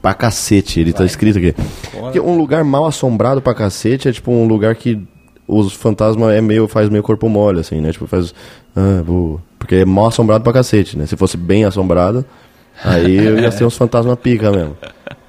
Pra cacete, ele tá escrito aqui. Porque um lugar mal assombrado pra cacete é tipo um lugar que os fantasmas é meio, faz meio corpo mole, assim, né? Tipo, faz. Ah, vou. Porque é mal assombrado pra cacete, né? Se fosse bem assombrado, aí eu ia ser uns fantasmas pica mesmo.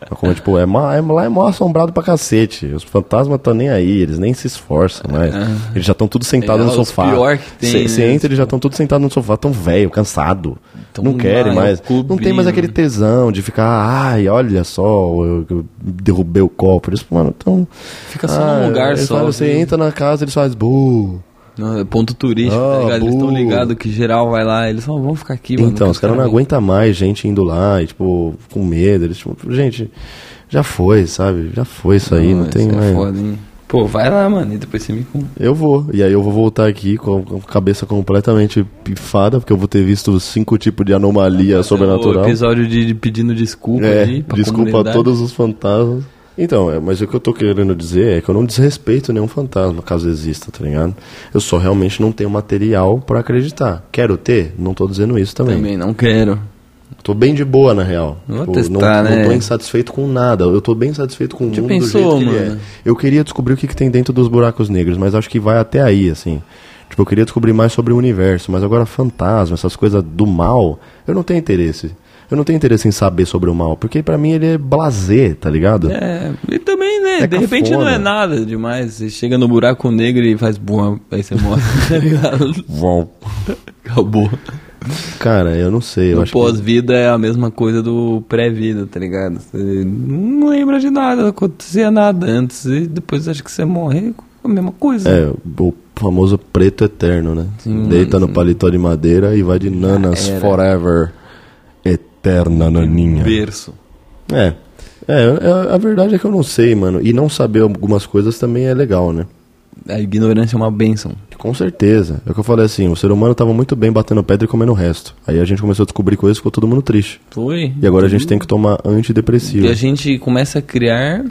Como, tipo, é, é, lá é mal assombrado pra cacete. Os fantasmas estão nem aí, eles nem se esforçam mais. Eles já estão tudo sentados É, no sofá. pior que tem, Você entra, eles já estão tudo sentados no sofá, tão velho, cansado. Tão não querem é mais. clube Não tem mais né? aquele tesão de ficar, ai, olha só, eu, eu derrubei o copo. Eles, mano, tão. Fica só num lugar só, falam, você viu? entra na casa, eles fazem, bu. Não, é ponto turístico, Ah, tá ligado? Eles estão ligados que geral vai lá, eles só vão ficar aqui, mano. Então, os caras não vêm. aguentam mais gente indo lá e, tipo, com medo. Eles, tipo, gente, já foi, sabe? Já foi isso aí, não, isso tem é mais. foda, hein? Pô, vai lá, mano, e depois você me conta. Eu vou, e aí eu vou voltar aqui com a cabeça completamente pifada, porque eu vou ter visto cinco tipos de anomalia sobrenatural. O episódio de, de pedindo desculpa É, aí pra desculpa a todos os fantasmas. Então, é, mas o que eu tô querendo dizer é que eu não desrespeito nenhum fantasma, caso exista, tá ligado? Eu só realmente não tenho material pra acreditar. Quero ter? Não tô dizendo isso também. Também não quero. Tô bem de boa, na real. Vou Tipo, testar, não, né? não tô insatisfeito com nada. Eu tô bem satisfeito com o Já mundo pensou, do jeito que ele é. Eu queria descobrir o que, que tem dentro dos buracos negros, mas acho que vai até aí, assim. Tipo, eu queria descobrir mais sobre o universo, mas agora fantasma, essas coisas do mal, eu não tenho interesse. Eu não tenho interesse em saber sobre o mal, porque pra mim ele é blazer, tá ligado? É, e também, né? É de repente cafona. não é nada demais. Você chega no buraco negro e faz boa, aí você morre, tá ligado? Vom. Acabou. Cara, eu não sei. No acho que... pós-vida é a mesma coisa do pré-vida, tá ligado? Você não lembra de nada, não acontecia nada antes e depois acho que você morre a mesma coisa. É, o famoso preto eterno, né? Sim, Deita no paletó de madeira e vai de nanas forever. Eterna naninha. Berço. É. É, é, a verdade é que eu não sei, mano. E não saber algumas coisas também é legal, né? A ignorância é uma benção. Com certeza. É o que eu falei assim, o ser humano tava muito bem batendo pedra e comendo o resto. Aí a gente começou a descobrir coisas e ficou todo mundo triste. Foi. E agora a gente tem que tomar antidepressivo. E a gente começa a criar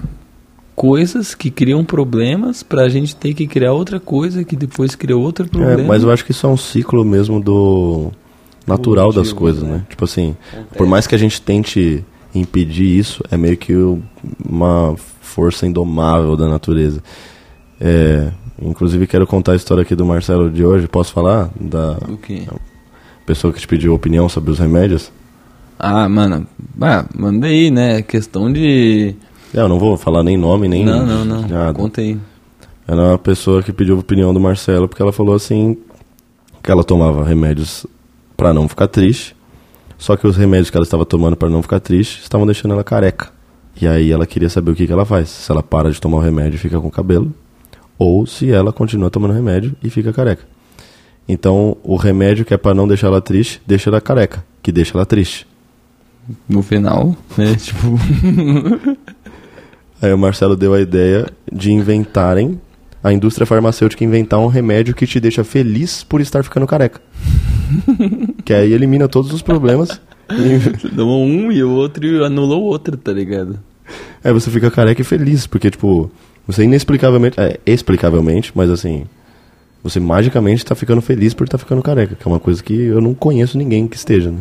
coisas que criam problemas pra gente ter que criar outra coisa que depois cria outro É, problema. mas eu acho que isso é um ciclo mesmo do natural das Evolutivo, coisas, né? né? Tipo assim, por mais que a gente tente impedir isso, é meio que uma força indomável da natureza. É, inclusive quero contar a história aqui do Marcelo de hoje. Posso falar da O quê? pessoa que te pediu opinião sobre os remédios? Ah, mano. Ah, manda aí, né? Questão de. É, Eu não vou falar nem nome, nem Não, não, não. nada. Conta aí. Era uma pessoa que pediu a opinião do Marcelo porque ela falou assim que ela tomava remédios pra não ficar triste, só que os remédios que ela estava tomando pra não ficar triste estavam deixando ela careca. E aí ela queria saber o que, que ela faz, se ela para de tomar o remédio e fica com cabelo, ou se ela continua tomando remédio e fica careca. Então, o remédio que é pra não deixar ela triste, deixa ela careca, que deixa ela triste. No final, né? Tipo. Aí o Marcelo deu a ideia de inventarem, a indústria farmacêutica inventar um remédio que te deixa feliz por estar ficando careca. que aí elimina todos os problemas. E, Tomou um e o outro anula o outro, tá ligado? aí você fica careca e feliz, porque, tipo, você inexplicavelmente. É, explicavelmente, mas assim. você magicamente tá ficando feliz por estar ficando careca, que é uma coisa que eu não conheço ninguém que esteja, né?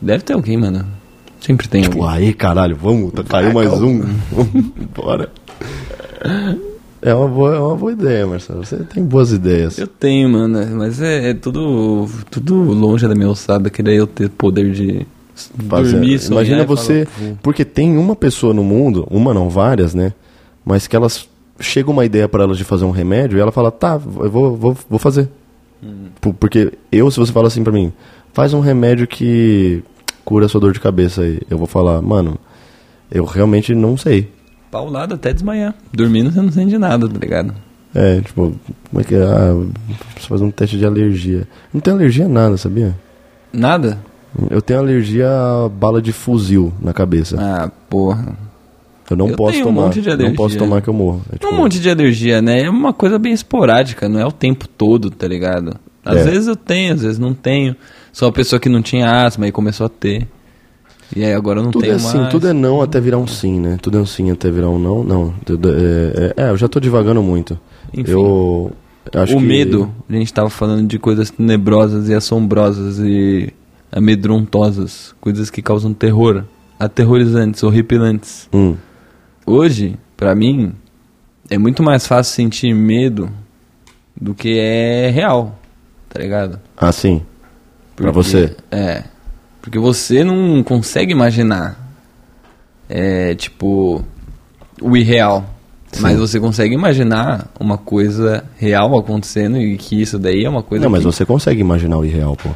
Deve ter alguém, mano. Sempre tem Tipo, alguém. aí, caralho, vamos, tá, caiu mais um. Bora. É uma, boa, é uma boa ideia, Marcelo. Você tem boas ideias. Eu tenho, mano, mas é, é tudo, tudo longe da minha ossada, que daí eu ter poder de Fazer- dormir, sonhar Imagina e você. falar, "Pô, Porque tem uma pessoa no mundo, uma não, várias, né? Mas que elas. Chega uma ideia pra elas de fazer um remédio e ela fala, tá, eu vou, vou, vou fazer. Hum. Por- Porque eu, se você fala assim pra mim, faz um remédio que cura a sua dor de cabeça aí. Eu vou falar, mano, eu realmente não sei. Paulado até desmaiar. Dormindo você não sente nada, tá ligado? É, tipo, como é que é? Ah, preciso fazer um teste de alergia. Não tenho alergia a nada, sabia? Nada? Eu tenho alergia a bala de fuzil na cabeça. Ah, porra. Eu não Eu posso tenho um tomar. monte de não alergia. posso tomar que eu morro. É, tipo, Um monte de alergia, né? É uma coisa bem esporádica, não é o tempo todo, tá ligado? Às É. vezes eu tenho, às vezes não tenho. Sou uma pessoa que não tinha asma e começou a ter. E aí agora não Tudo é tenho assim, mais. tudo é não até virar um sim, né? Tudo é um sim até virar um não. Não, tudo é, é, é, eu já tô divagando muito. Enfim. Eu acho o que... medo, a gente tava falando de coisas tenebrosas e assombrosas e amedrontosas, coisas que causam terror, aterrorizantes, horripilantes. Hum, Hoje, pra mim, é muito mais fácil sentir medo do que é real, tá ligado? ah, sim. Pra Porque- você? É. Porque você não consegue imaginar. É, tipo, o irreal. Sim. Mas você consegue imaginar uma coisa real acontecendo e que isso daí é uma coisa Não, mas que você consegue imaginar o irreal, pô.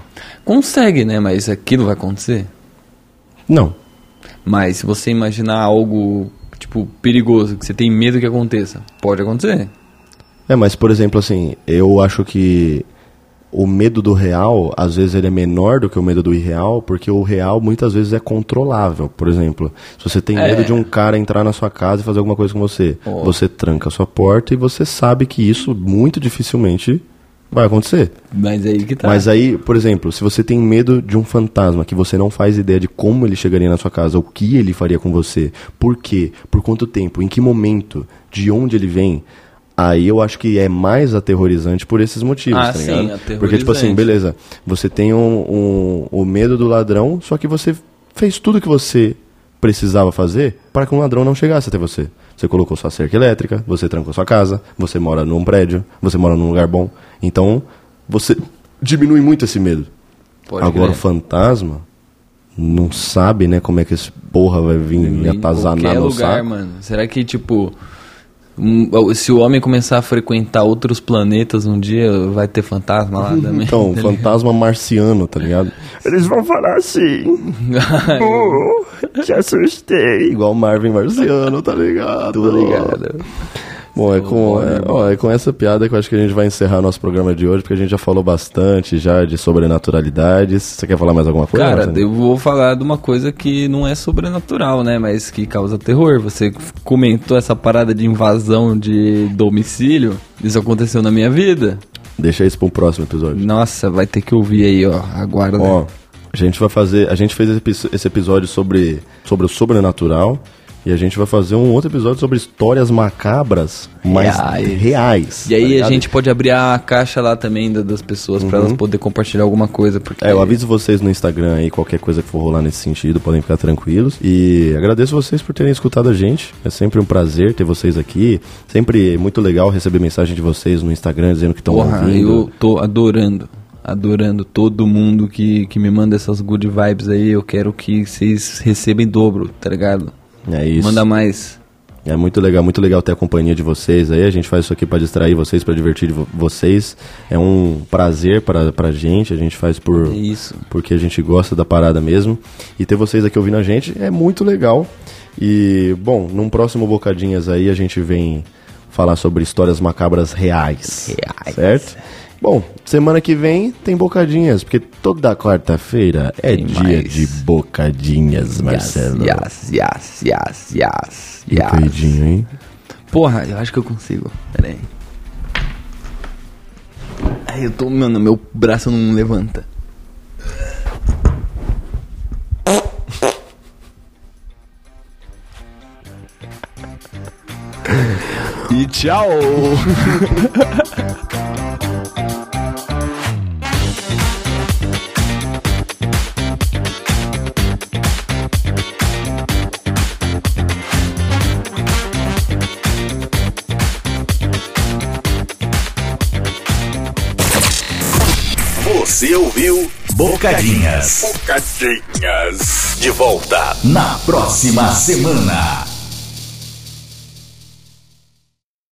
consegue, né? Mas aquilo vai acontecer. Não. Mas se você imaginar algo, tipo, perigoso, que você tem medo que aconteça, pode acontecer. É, mas por exemplo, assim, eu acho que o medo do real, às vezes ele é menor do que o medo do irreal, porque o real muitas vezes é controlável. Por exemplo, se você tem É. medo de um cara entrar na sua casa e fazer alguma coisa com você, Ó. você tranca a sua porta e você sabe que isso muito dificilmente vai acontecer. Mas aí que tá. Mas aí, por exemplo, se você tem medo de um fantasma que você não faz ideia de como ele chegaria na sua casa, o que ele faria com você, por quê, por quanto tempo, em que momento, de onde ele vem, aí eu acho que é mais aterrorizante por esses motivos, Ah, tá sim? Porque, tipo assim, beleza, você tem um, um- o medo do ladrão, só que você fez tudo que você precisava fazer para que um ladrão não chegasse até você. Você colocou sua cerca elétrica, você trancou sua casa, você mora num prédio, você mora num lugar bom. Então, você diminui muito esse medo. Pode Agora o crer. fantasma não sabe, né, como é que esse porra vai vir qualquer no lugar, mano. Será que, tipo, se o homem começar a frequentar outros planetas um dia, vai ter fantasma lá também? Então, Tá fantasma marciano, tá ligado? Eles vão falar assim. Oh, te assustei. Igual Marvin marciano, tá ligado? Tô ligado. Bom, é com, é, ó, é com essa piada que eu acho que a gente vai encerrar nosso programa de hoje, porque a gente já falou bastante já de sobrenaturalidades. Você quer falar mais alguma coisa? Cara, Marcelo? eu vou falar de uma coisa que não é sobrenatural, né? Mas que causa terror. Você comentou essa parada de invasão de domicílio. Isso aconteceu na minha vida. Deixa isso para um próximo episódio. Nossa, vai ter que ouvir aí, ó. Aguarda. Ó, a gente vai fazer. A gente fez esse epi- esse episódio sobre, sobre o sobrenatural. E a gente vai fazer um outro episódio sobre histórias macabras, mas Reais. reais. E aí tá a? Uhum. gente pode abrir a caixa lá também da- das pessoas pra elas poderem compartilhar alguma coisa. Porque É, eu aviso vocês no Instagram aí, qualquer coisa que for rolar nesse sentido, podem ficar tranquilos. E agradeço vocês por terem escutado a gente. É sempre um prazer ter vocês aqui. Sempre muito legal receber mensagem de vocês no Instagram dizendo que estão ouvindo. eu tô adorando. Adorando todo mundo que, que me manda essas good vibes aí. Eu quero que vocês recebam em dobro, tá ligado? É isso. Manda mais. É muito legal, muito legal ter a companhia de vocês aí. A gente faz isso aqui para distrair vocês, para divertir vo- vocês. É um prazer para pra gente. A gente faz por É isso. porque a gente gosta da parada mesmo. E ter vocês aqui ouvindo a gente é muito legal. E, bom, num próximo Bocadinhas aí a gente vem falar sobre histórias macabras reais. Reais. Certo? Bom, semana que vem tem Bocadinhas, porque toda quarta-feira é Tem dia mais. de Bocadinhas, Marcelo. Yes, yes, yes, yes, E yes. peidinho, hein? Porra, eu acho que eu consigo. Pera aí. Ai, eu tô. Mano, meu braço não levanta. E tchau! Você ouviu Bocadinhas. Bocadinhas. De volta na próxima semana.